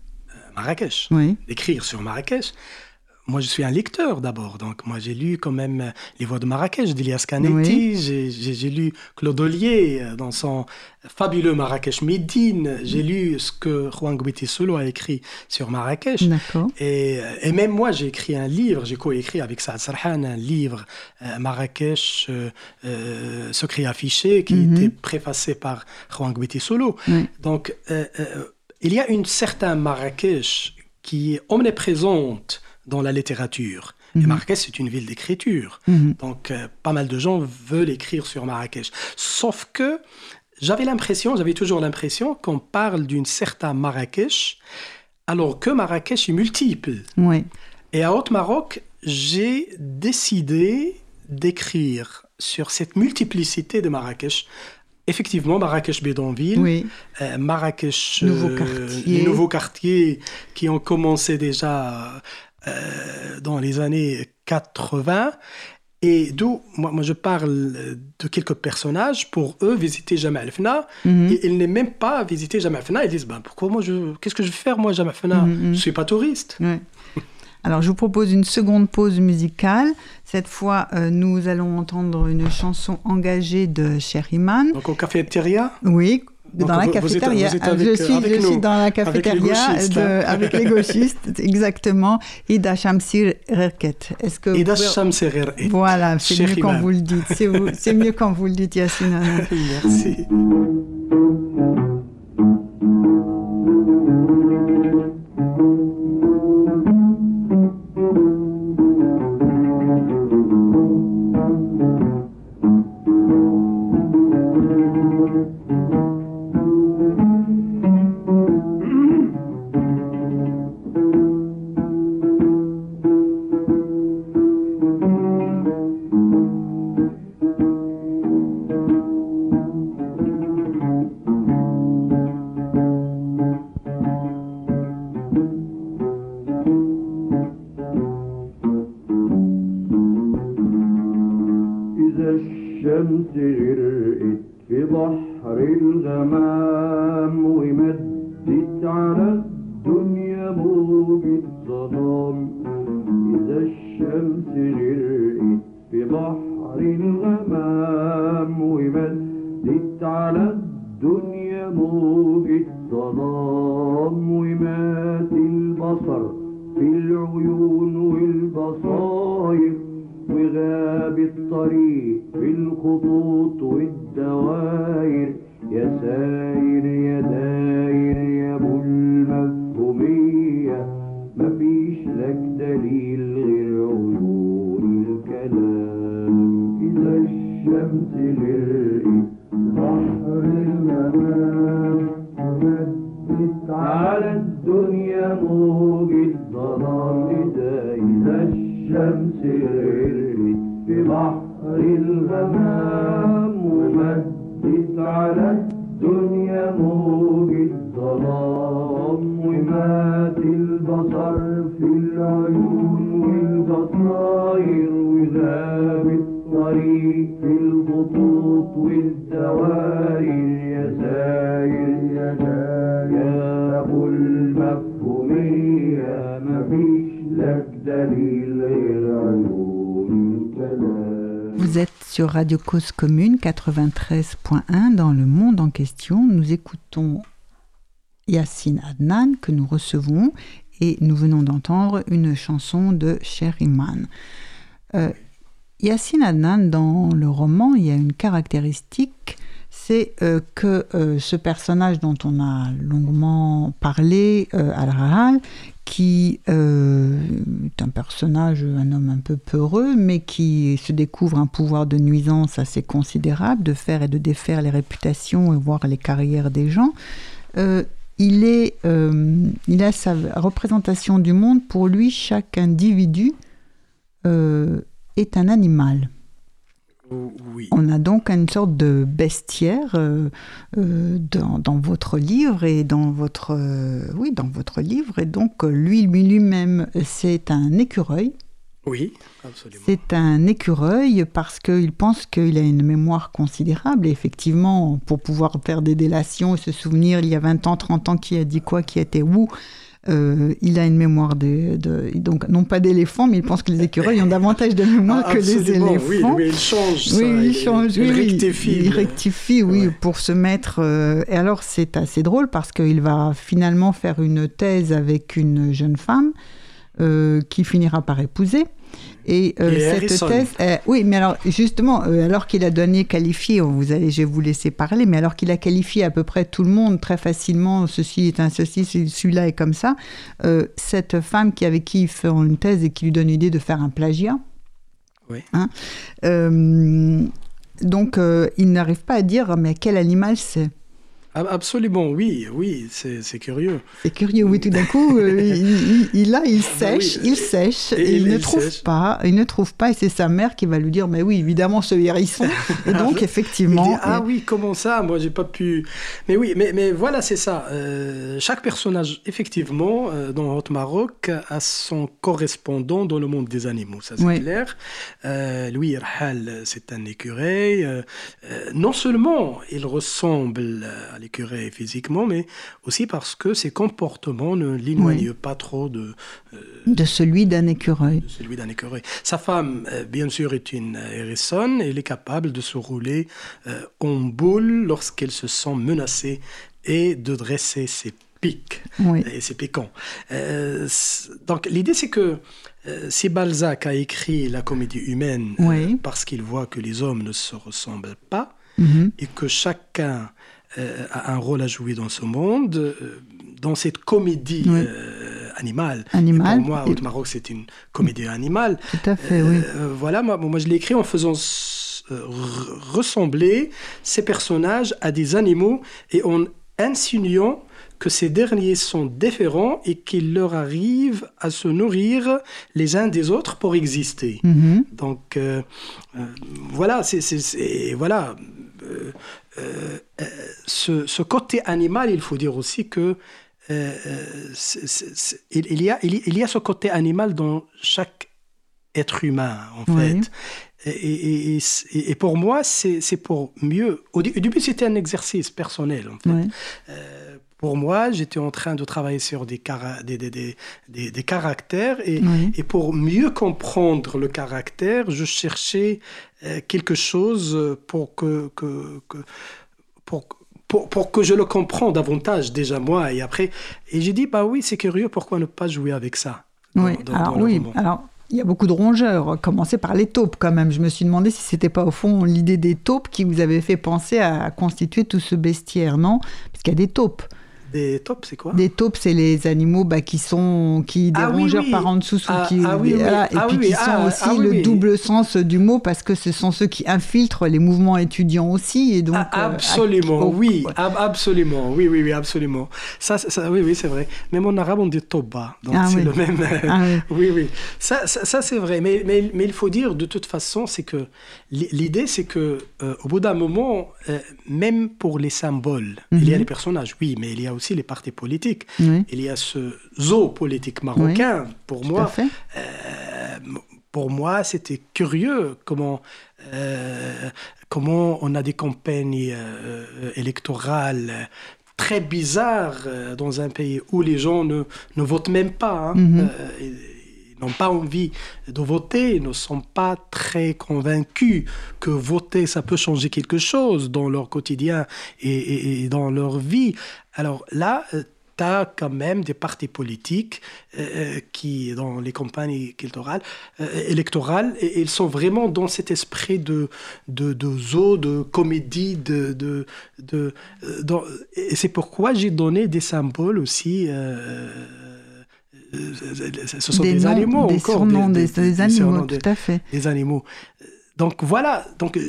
Marrakech, oui, d'écrire sur Marrakech, moi je suis un lecteur d'abord, donc moi j'ai lu quand même euh, Les Voix de Marrakech d'Ilias Canetti, j'ai- lu Claude Ollier euh, dans son fabuleux Marrakech Médine, j'ai lu ce que Juan Guiti Solo a écrit sur Marrakech. Et, euh, et même moi, j'ai écrit un livre, j'ai coécrit avec Saad Sarhan un livre, euh, Marrakech, euh, euh, Secret affiché, qui Mhm. était préfacé par Juan Guiti Solo. Oui. Donc, il y a une certaine Marrakech qui est omniprésente dans la littérature. Et Mhm. Marrakech, c'est une ville d'écriture. Mhm. Donc, euh, pas mal de gens veulent écrire sur Marrakech. Sauf que j'avais l'impression, j'avais toujours l'impression qu'on parle d'une certaine Marrakech, alors que Marrakech est multiple. Oui, Et à Haute-Maroc, j'ai décidé d'écrire sur cette multiplicité de Marrakech. Effectivement, Marrakech Bédonville, oui, euh, Marrakech, euh, quartiers. les nouveaux quartiers qui ont commencé déjà euh, dans les années 80. Et d'où, moi, moi, je parle de quelques personnages, pour eux, visiter Jamal Fna, Mhm. ils n'aiment même pas visiter Jamal Fna, ils disent, ben, pourquoi moi, je, qu'est-ce que je vais faire, moi, Jamal Fna Mhm, mhm. Je suis pas touriste. Alors, je vous propose une seconde pause musicale. Cette fois, euh, nous allons entendre une chanson engagée de Sherryman. Donc, au cafétéria Oui, dans la cafétéria. je suis, je suis dans la cafétéria avec les, gauchistes, exactement. Ida Shamsir Rerket. Est-ce que Ida Shamsir Rerket. Voilà, c'est mieux quand vous le dites. C'est mieux quand vous le dites, Yassine. Merci. الغمام ممدد على الدنيا موج الظلام ومات البصر في العيون والبصائر وذاب الطريق في الخطوط والدوائر. يا ساير يا داير كل مفهومية مفيش لك دليل. Sur Radio Cause Commune 93.1 dans le monde en question. Nous écoutons Yassine Adnan que nous recevons et nous venons d'entendre une chanson de Sherryman. Euh, Yassine Adnan, dans le roman, il y a une caractéristique, c'est euh, que euh, ce personnage dont on a longuement parlé, Al-Rahal, qui est un personnage, un homme un peu peureux, mais qui se découvre un pouvoir de nuisance assez considérable, de faire et de défaire les réputations et voir les carrières des gens il, est, euh, il a sa représentation du monde. Pour lui, chaque individu euh, est un animal. Oui. On a donc une sorte de bestiaire euh, dans, votre livre et dans votre oui dans votre livre et donc lui lui-même c'est un écureuil oui, absolument. C'est un écureuil parce qu'il pense qu'il a une mémoire considérable. Et effectivement, pour pouvoir faire des délations et se souvenir, il y a 20 ans, 30 ans, qui a dit quoi, qui était où, euh, il a une mémoire de, donc non pas d'éléphant, mais il pense que les écureuils ont davantage de mémoire ah, que les éléphants. Oui, il change. Ça. Oui, il, change. Il, rectifie. Il rectifie, oui, pour se mettre. Euh, et alors c'est assez drôle parce qu'il va finalement faire une thèse avec une jeune femme euh, qui finira par épouser. Et, euh, cette thèse, oui, mais alors justement, euh, alors qu'il a donné qualifié, vous allez, je vais vous laisser parler, mais alors qu'il a qualifié à peu près tout le monde très facilement, ceci est un ceci, celui-là est comme ça, euh, cette femme qui avec qui il fait une thèse et qui lui donne l'idée de faire un plagiat. Oui. Hein, donc, il n'arrive pas à dire mais quel animal c'est. Absolument, oui, oui, c'est curieux. C'est curieux, oui, tout d'un coup, euh, il, il, là, il bah sèche, il sèche, et, il, ne trouve pas, il ne trouve pas, et c'est sa mère qui va lui dire, mais oui, évidemment, ce hérisson. Et donc, effectivement. ah oui, comment ça Moi, j'ai pas pu. Mais oui, mais, mais voilà, c'est ça. Euh, chaque personnage, effectivement, euh, dans Haute Maroc, a son correspondant dans le monde des animaux, ça c'est clair. Louis Irhal, c'est un écureuil. non seulement il ressemble à l'écureuil physiquement, mais aussi parce que ses comportements ne l'éloignent pas trop de... de celui d'un écureuil. De celui d'un écureuil. Sa femme, bien sûr, est une hérissonne. Elle est capable de se rouler en boule lorsqu'elle se sent menacée et de dresser ses pics. Et c'est piquant. donc l'idée, c'est que euh, si Balzac a écrit la comédie humaine euh, parce qu'il voit que les hommes ne se ressemblent pas mhm. et que chacun euh, a un rôle à jouer dans ce monde, dans cette comédie animale. Animal. Pour moi, Maroc, c'est une comédie animale. Tout à fait, oui. voilà, moi, moi je l'ai écrit en faisant ressembler ces personnages à des animaux et en insinuant que ces derniers sont différents et qu'il leur arrive à se nourrir les uns des autres pour exister. Mhm. Donc euh, euh, voilà, c'est voilà. Euh, ce, côté animal, il faut dire aussi que il, y a, il, y a ce côté animal dans chaque être humain, en fait. Et, et, pour moi, c'est pour mieux. Au, début, c'était un exercice personnel, en fait. Pour moi, j'étais en train de travailler sur des, des, des, des, caractères et, et, pour mieux comprendre le caractère, je cherchais euh, quelque chose pour que, que, que pour, pour, pour, que je le comprenne davantage déjà moi et après. Et j'ai dit, bah oui, c'est curieux, pourquoi ne pas jouer avec ça Oui, alors oui, alors il y a beaucoup de rongeurs, commencer par les taupes quand même. Je me suis demandé si c'était pas au fond l'idée des taupes qui vous avait fait penser à constituer tout ce bestiaire, non? Parce qu'il y a des taupes. Des taupes, c'est quoi Des taupes, c'est les animaux bah, qui sont qui ah rongeurs par en dessous, ah, qui, ah, oui, et ah puis qui sont ah, aussi le double sens du mot parce que ce sont ceux qui infiltrent les mouvements étudiants aussi et donc. Euh, absolument, oui, absolument, oui, oui, oui, absolument. Ça, ça oui, oui, c'est vrai. Même en arabe, on dit toba, donc c'est le même. oui. oui, Ça, ça, c'est vrai. Mais, mais, mais, il faut dire de toute façon, c'est que l'idée, c'est que euh, au bout d'un moment, euh, même pour les symboles, il y a mhm. les personnages, oui, mais il y a aussi les partis politiques. Il y a ce zoo politique marocain. pour moi, euh, pour moi, c'était curieux comment euh, comment on a des campagnes euh, électorales très bizarres dans un pays où les gens ne, ne votent même pas. Hein. Mhm. N'ont pas envie de voter, ne sont pas très convaincus que voter, ça peut changer quelque chose dans leur quotidien et, dans leur vie. Alors là, euh, tu as quand même des partis politiques euh, euh, qui, dans les campagnes électorales, électorales et, ils sont vraiment dans cet esprit de, de, de zoo, de comédie, de, de, de, et c'est pourquoi j'ai donné des symboles aussi. Ce sont des, animaux des encore. des, des, animaux, tout à fait. Des animaux. Donc voilà, donc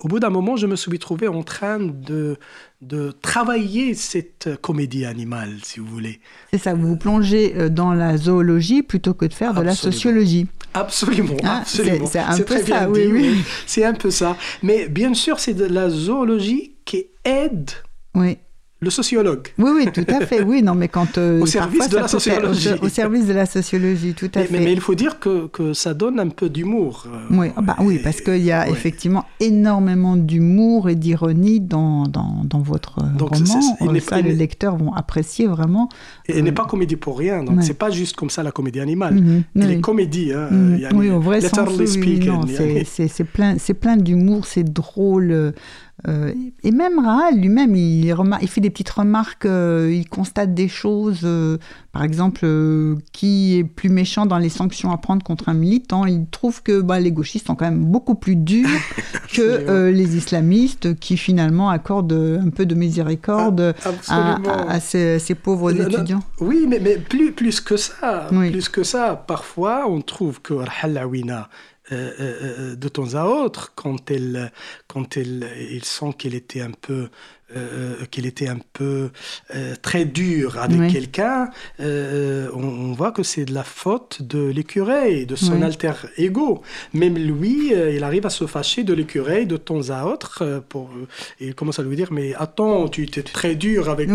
au bout d'un moment, je me suis trouvé en train de, de travailler cette comédie animale, si vous voulez. C'est ça, vous vous plongez euh, dans la zoologie plutôt que de faire de la sociologie. Absolument, ah, absolument. C'est un peu ça, oui, oui. C'est un peu ça. Mais bien sûr, c'est de la zoologie qui aide oui le sociologue. Oui, oui, tout à fait. Oui, non, mais quand euh, au service de la sociologie. Au, service de la sociologie, tout à mais, fait. Mais, il faut dire que, que ça donne un peu d'humour. Euh, oui, bah, oui, parce qu'il y a effectivement énormément d'humour et d'ironie dans, dans, dans, votre donc, roman. Euh, ça, les lecteurs vont apprécier vraiment. Et elle n'est pas comédie pour rien. Donc, c'est pas juste comme ça la comédie animale. Mm Elle est comédie. Hein, mhm. oui, au vrai sens. Oui, c'est plein, plein d'humour, c'est drôle. Euh, et même Raal lui-même, il, il, fait des petites remarques, euh, il constate des choses, euh, par exemple, qui est plus méchant dans les sanctions à prendre contre un militant. Il trouve que bah, les gauchistes sont quand même beaucoup plus durs que les islamistes, qui finalement accordent un peu de miséricorde ah, à, ces, pauvres étudiants. oui, mais, mais, plus, plus que ça, plus que ça, parfois on trouve que Rahal de temps à autre, quand elle, quand elle, il sent qu'elle était un peu euh, qu'il était un peu euh, très dur avec quelqu'un, euh, on, voit que c'est de la faute de l'écureuil, de son alter ego. Même lui, il arrive à se fâcher de l'écureuil de temps à autre. pour, et il commence à lui dire Mais attends, tu étais très dur avec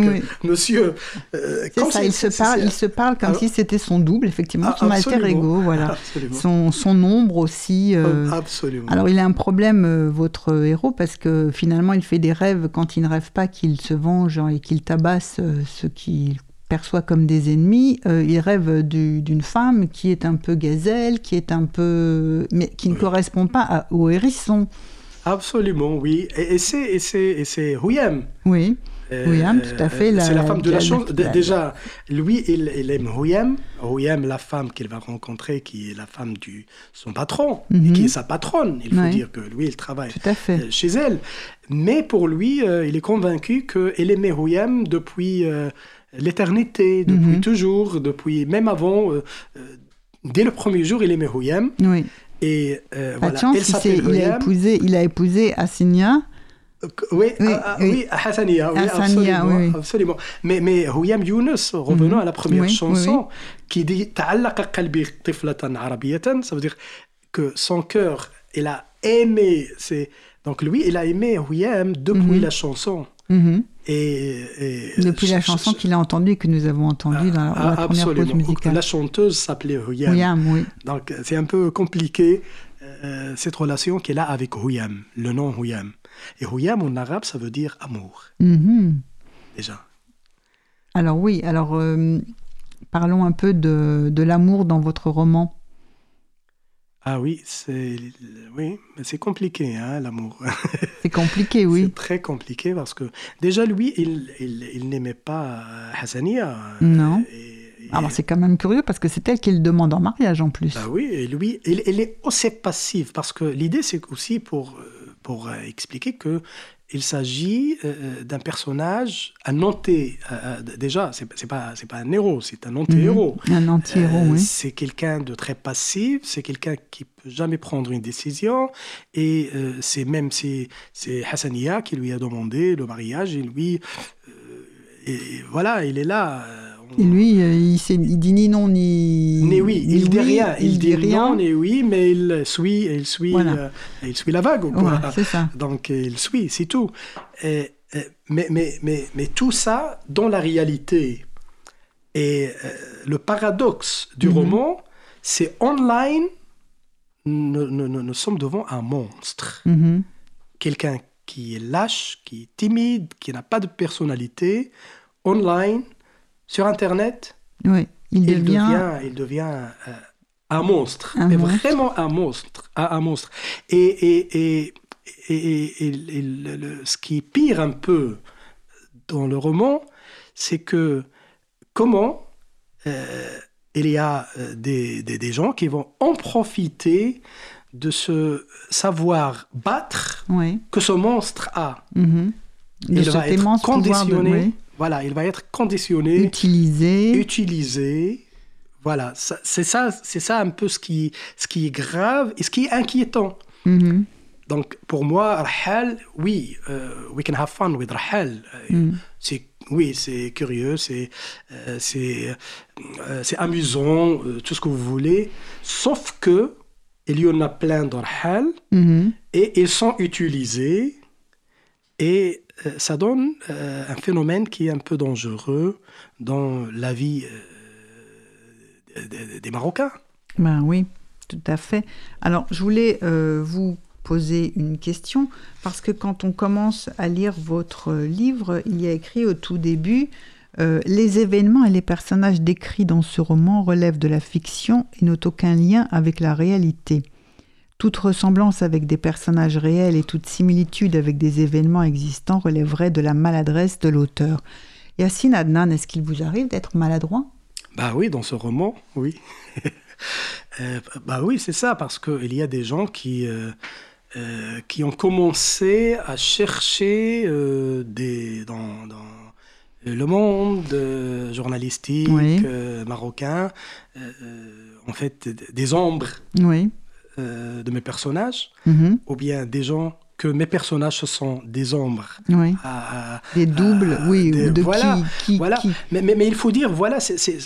monsieur. ça, il se, parle, il se parle comme si c'était son double, effectivement, son alter ego, voilà. Son, son, ombre aussi. Absolument. Alors il a un problème, votre héros, parce que finalement, il fait des rêves quand il ne rêve pas qu'il se venge et qu'il tabasse ceux qu'il perçoit comme des ennemis. il rêve d'une femme qui est un peu gazelle, qui est un peu, mais qui ne correspond pas au hérisson. Absolument, oui. Et, et c'est Huyam. Oui. Huyam, tout à fait. C'est la femme de la, chance. Déjà, lui, il, aime Huyam. Huyam, la femme qu'il va rencontrer, qui est la femme de son patron, et qui mhm. est sa patronne. Il faut dire que lui, il travaille euh, chez elle. Mais pour lui, euh, il est convaincu qu'elle aimait Huyam depuis euh, l'éternité, depuis mhm. toujours, depuis même avant. dès le premier jour, il aimait Huyam. Oui. Et voilà, chance, il, il, a épousé, il a épousé Assinia. Oui, oui, ah, ah, oui. Hassania, oui, Hassania, absolument, oui. absolument. Mais, mais Huyam Younus, revenons mm -hmm. à la première oui, chanson, oui. qui dit تعلق قلبي طفلة عربية, ça veut dire que son cœur, il a aimé, c'est donc lui, il a aimé Huyam depuis mm -hmm. la chanson. Mm -hmm. Et, et, depuis la chanson qu'il a entendue et que nous avons entendue dans la, ah, la première pause musicale. La chanteuse s'appelait Huyam. Huyam, oui. Donc c'est un peu compliqué euh, cette relation qu'elle a avec Huyam, le nom Huyam. Et Huyam en arabe, ça veut dire amour. Mm-hmm. Déjà. Alors oui, alors euh, parlons un peu de, de l'amour dans votre roman. Ah oui, c'est oui, c'est compliqué, hein, l'amour. C'est compliqué, oui. c'est très compliqué parce que déjà lui, il, il, il n'aimait pas Hassania. Non. Alors c'est quand même curieux parce que c'est elle qui le demande en mariage en plus. Ah oui, et lui, il est aussi passif parce que l'idée c'est aussi pour euh, pour euh, expliquer que il s'agit euh, euh, d'un personnage, un anté. déjà, c'est pas c'est pas un héros, c'est un anti-héros. Mhm. un anti-héros, oui. C'est quelqu'un de très passif, c'est quelqu'un qui peut jamais prendre une décision, et c'est même c'est c'est Hassania qui lui a demandé le mariage, et lui, et voilà, il est là et lui, euh, il, il, dit ni non ni. Ni oui, il dit rien. Il, dit, rien. non oui, mais il suit, il suit, euh, il suit la vague. c'est ça. Donc il suit, c'est tout. Et, mais, mais, mais, mais, tout ça, dans la réalité, et euh, le paradoxe du mhm. roman, c'est online, nous, nous, nous, sommes devant un monstre. Mhm. Quelqu'un qui est lâche, qui est timide, qui n'a pas de personnalité, online sur Internet, oui, il, devient... il devient, euh, un monstre, mais vraiment un monstre, un, monstre. Et, et, et, et le, ce qui est pire un peu dans le roman, c'est que comment euh, il y a euh, des, des, des, gens qui vont en profiter de ce savoir battre que ce monstre a. Mm Il va être conditionné. Voilà, il va être conditionné, utilisé, utilisé. Voilà, c'est ça, c'est ça un peu ce qui, ce qui est grave et ce qui est inquiétant. Mm-hmm. Donc pour moi, Rahal, oui, uh, we can have fun with Rahal. Euh, mm. C'est oui, c'est curieux, c'est euh, c'est euh, c'est amusant, tout ce que vous voulez. Sauf que il y en a plein de Rahal mm-hmm. et ils sont utilisés et euh, ça donne euh, un phénomène qui est un peu dangereux dans la vie euh, des, Marocains. Ben oui, tout à fait. Alors, je voulais vous poser une question parce que quand on commence à lire votre livre, il y a écrit au tout début les événements et les personnages décrits dans ce roman relèvent de la fiction et n'ont aucun lien avec la réalité. Toute ressemblance avec des personnages réels et toute similitude avec des événements existants relèverait de la maladresse de l'auteur. Yassine Adnan, est-ce qu'il vous arrive d'être maladroit? Bah oui, dans ce roman, oui. euh, bah oui, c'est ça, parce qu'il y a des gens qui, euh, euh, qui ont commencé à chercher euh, des, dans, dans le monde journalistique marocain, en fait, des ombres. Oui euh, de mes personnages, mhm. ou bien des gens que mes personnages sont des ombres. des doubles, oui, de voilà, qui, voilà. Mais, mais, mais, il faut dire, voilà, c'est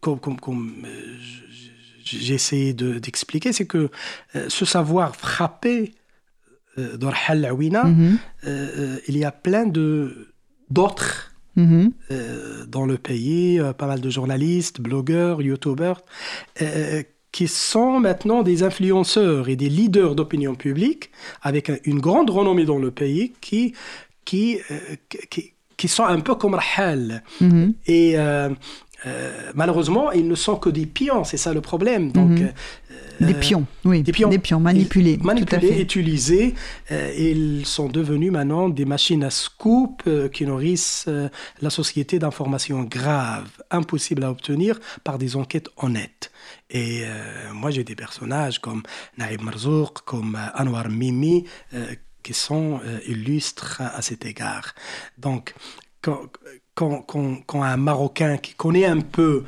comme, comme, comme euh, j'ai essayé d'expliquer, c'est que euh, ce savoir frappé dans Hal mm il y a plein d'autres mhm. dans le pays, pas mal de journalistes, blogueurs, youtubeurs, qui sont maintenant des influenceurs et des leaders d'opinion publique avec une grande renommée dans le pays qui, qui, qui, qui, sont un peu comme Rahal. Mhm. Et malheureusement, ils ne sont que des pions, c'est ça le problème. Donc, mhm. Des pions, oui. Des pions, des pions manipulés. Manipulés, utilisés. Euh, ils sont devenus maintenant des machines à scoop euh, qui nourrissent euh, la société d'informations graves, impossibles à obtenir par des enquêtes honnêtes. Et moi, j'ai des personnages comme Naïb Marzouk, comme Anwar Mimi, qui sont illustres à, cet égard. Donc, quand, quand, quand, un Marocain qui connaît un peu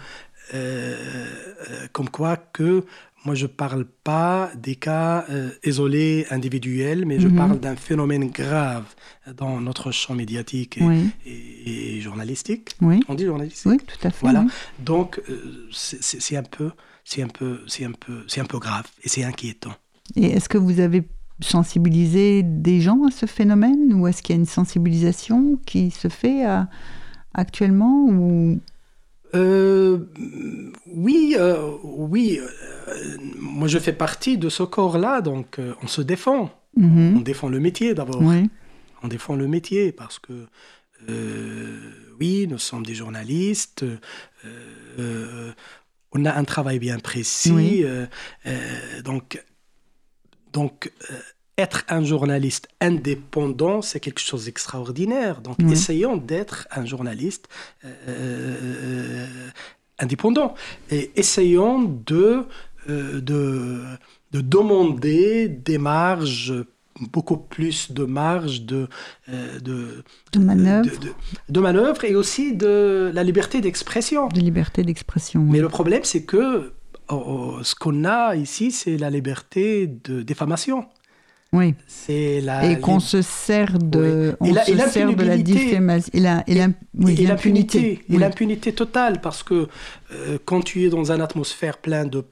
comme quoi que moi, je ne parle pas des cas euh, isolés, individuels, mais je mhm. parle d'un phénomène grave dans notre champ médiatique et, journalistique. Oui. On dit journalistique Oui, tout à fait. Voilà. Donc, euh, c'est un peu, c'est un peu, c'est un peu, c'est un peu grave et c'est inquiétant. Et est-ce que vous avez sensibilisé des gens à ce phénomène ou est-ce qu'il y a une sensibilisation qui se fait euh, actuellement ou? Euh, oui, euh, oui. Euh, moi, je fais partie de ce corps-là, donc on se défend. Mhm. On défend le métier d'abord. On défend le métier parce que, oui, nous sommes des journalistes. on a un travail bien précis. donc, donc être un journaliste indépendant, c'est quelque chose d'extraordinaire. Donc, essayons d'être un journaliste euh, euh, indépendant et essayons de, euh, de, de, demander des marges beaucoup plus de marge de, de, de manœuvre. De, manœuvre et aussi de la liberté d'expression. De liberté d'expression. Mais le problème, c'est que oh, oh, ce qu'on a ici, c'est la liberté de diffamation. Oui. C'est la, et qu'on se sert de, on se sert de la diffamation. Et l'impunité. Et l'impunité totale, parce que euh, quand tu es dans une atmosphère pleine de,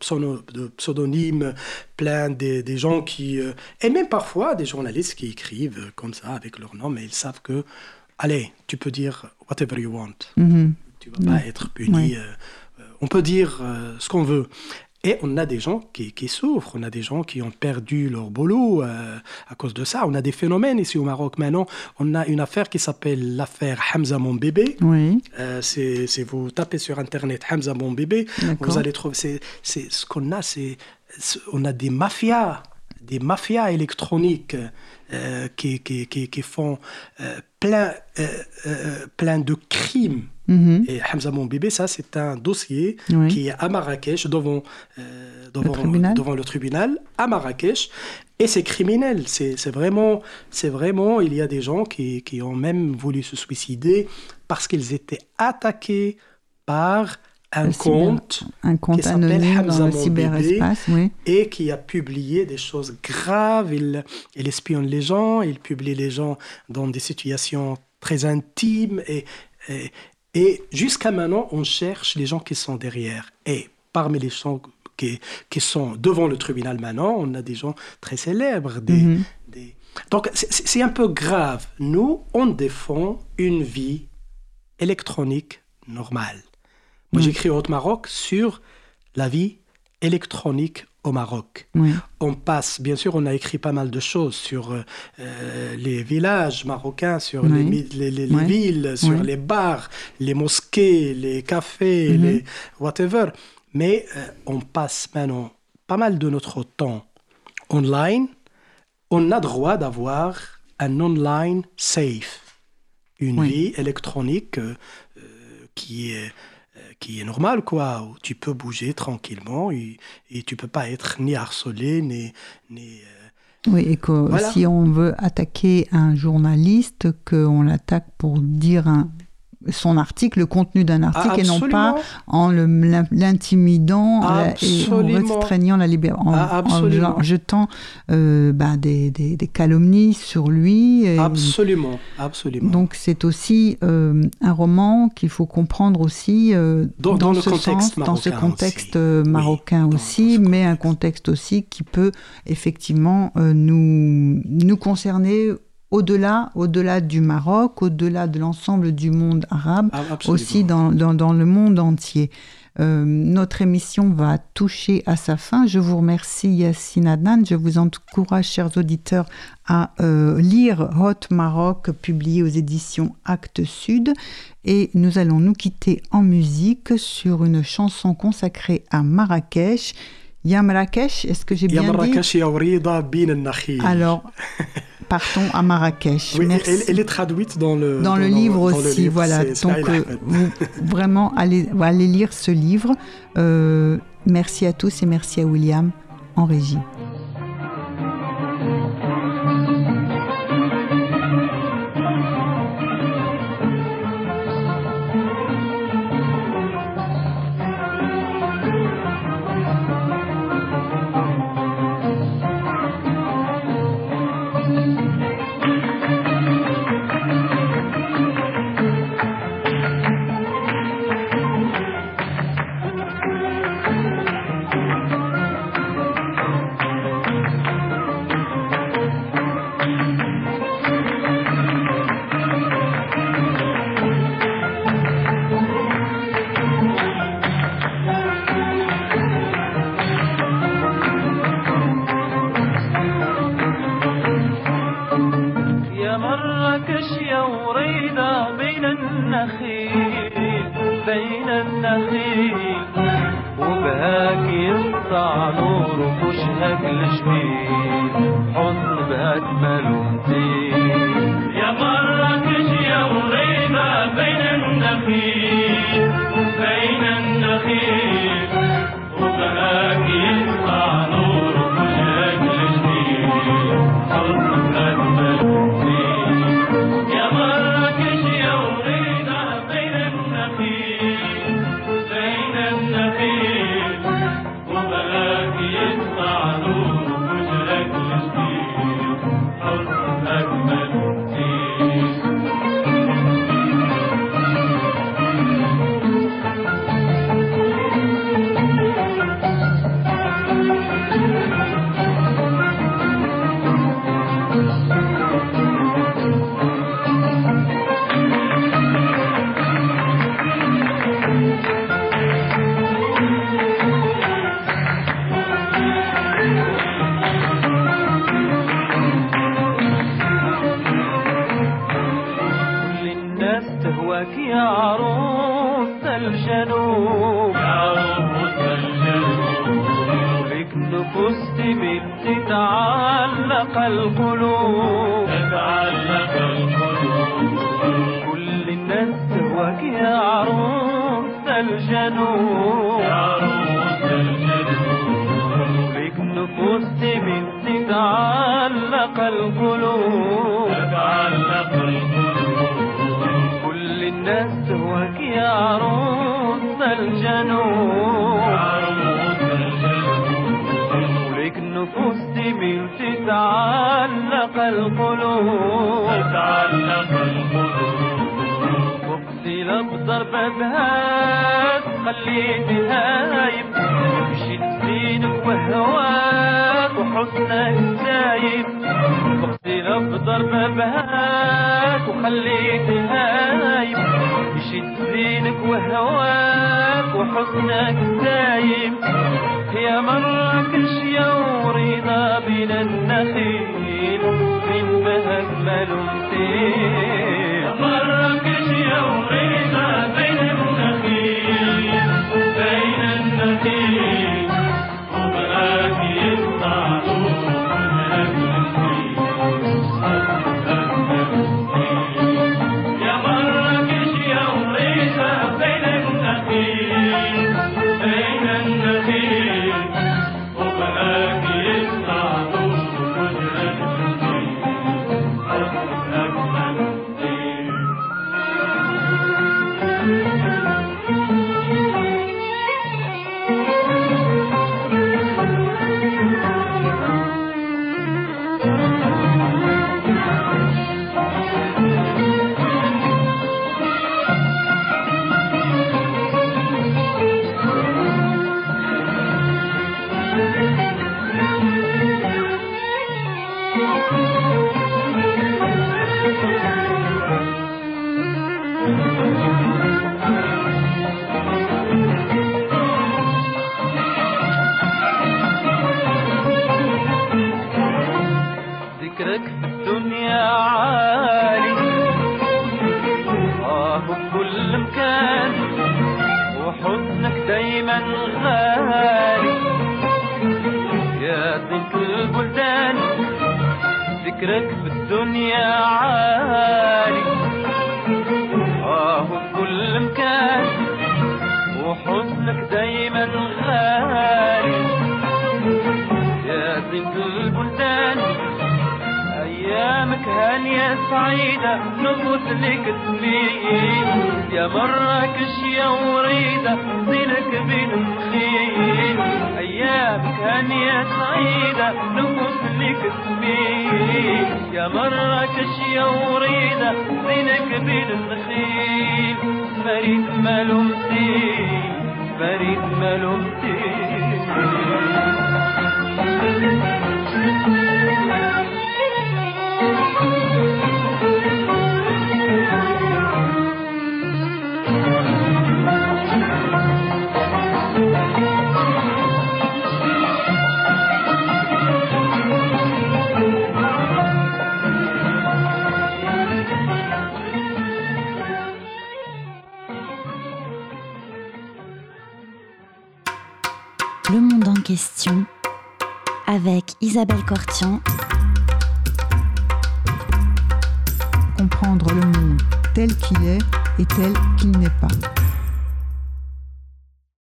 de pseudonymes, plein des, des gens qui... Euh, et même parfois des journalistes qui écrivent comme ça, avec leur nom, mais ils savent que, allez, tu peux dire whatever you want. Mm-hmm. Tu vas pas être puni. Euh, on peut dire ce qu'on veut. Et on a des gens qui, qui, souffrent, on a des gens qui ont perdu leur boulot euh, à cause de ça. On a des phénomènes ici au Maroc maintenant. On a une affaire qui s'appelle l'affaire Hamza mon bébé. Oui. Euh, c'est vous tapez sur internet Hamza mon bébé, vous allez trouver. C'est ce qu'on a, c'est on a des mafias, des mafias électroniques euh, qui, qui, qui, qui, font plein plein de crimes Mhm. Et Hamza Bébé, ça, c'est un dossier qui est à Marrakech, devant, euh, devant, le devant, le tribunal, à Marrakech. Et c'est criminel. C'est vraiment, vraiment, il y a des gens qui, qui ont même voulu se suicider parce qu'ils étaient attaqués par un compte, un compte qui anonyme dans le cyberespace, oui. et qui a publié des choses graves. Il, il espionne les gens, il publie les gens dans des situations très intimes et, et, et jusqu'à maintenant, on cherche les gens qui sont derrière. Et parmi les gens qui, qui sont devant le tribunal maintenant, on a des gens très célèbres. Des, mhm. des... Donc c'est un peu grave. Nous, on défend une vie électronique normale. Moi, j'écris au Haut-Maroc sur la vie électronique au Maroc. On passe, bien sûr, on a écrit pas mal de choses sur euh, euh, les villages marocains, sur les, les, villes, sur les bars, les mosquées, les cafés, mhm. les whatever. Mais euh, on passe maintenant pas mal de notre temps online. On a droit d'avoir un online safe, une vie électronique qui est qui est normal, quoi, où tu peux bouger tranquillement et, et tu peux pas être ni harcelé, ni... ni euh, oui, et que si on veut attaquer un journaliste, qu'on l'attaque pour dire un, son article, le contenu d'un article, et non pas en l'intimidant et en restreignant la liberté, en, jetant euh, bah, des, des, calomnies sur lui. absolument, absolument. Donc c'est aussi euh, un roman qu'il faut comprendre aussi euh, dans, ce contexte dans ce contexte marocain aussi, mais un contexte. aussi qui peut effectivement nous, nous concerner au-delà, au-delà du Maroc, au-delà de l'ensemble du monde arabe, aussi dans, dans, le monde entier. Euh, notre émission va toucher à sa fin. Je vous remercie Yassine Adnan. Je vous encourage, chers auditeurs, à euh, lire Hot Maroc, publié aux éditions Actes Sud. Et nous allons nous quitter en musique sur une chanson consacrée à Marrakech. Ya Marrakech, est-ce que j'ai bien dit? Ya Marrakech, Alors... partons à Marrakech. Oui, Merci. elle, elle est traduite dans le, dans, le livre dans le aussi, livre, voilà. Donc euh, vous, vraiment, allez, allez lire ce livre. Euh, merci à tous et merci à William en régie. القلوب. تتعلق القلوب. وقتي بضربة بهات خليت هايب مشيت وهواك وحسنك سايب وقتي بضربة بهات وخليت هايب مشيت سنينك وهواك وحسنك سايب يا مراكش يا وريضة بين النخيل. يوم أجمل امسيك تبرك اليومين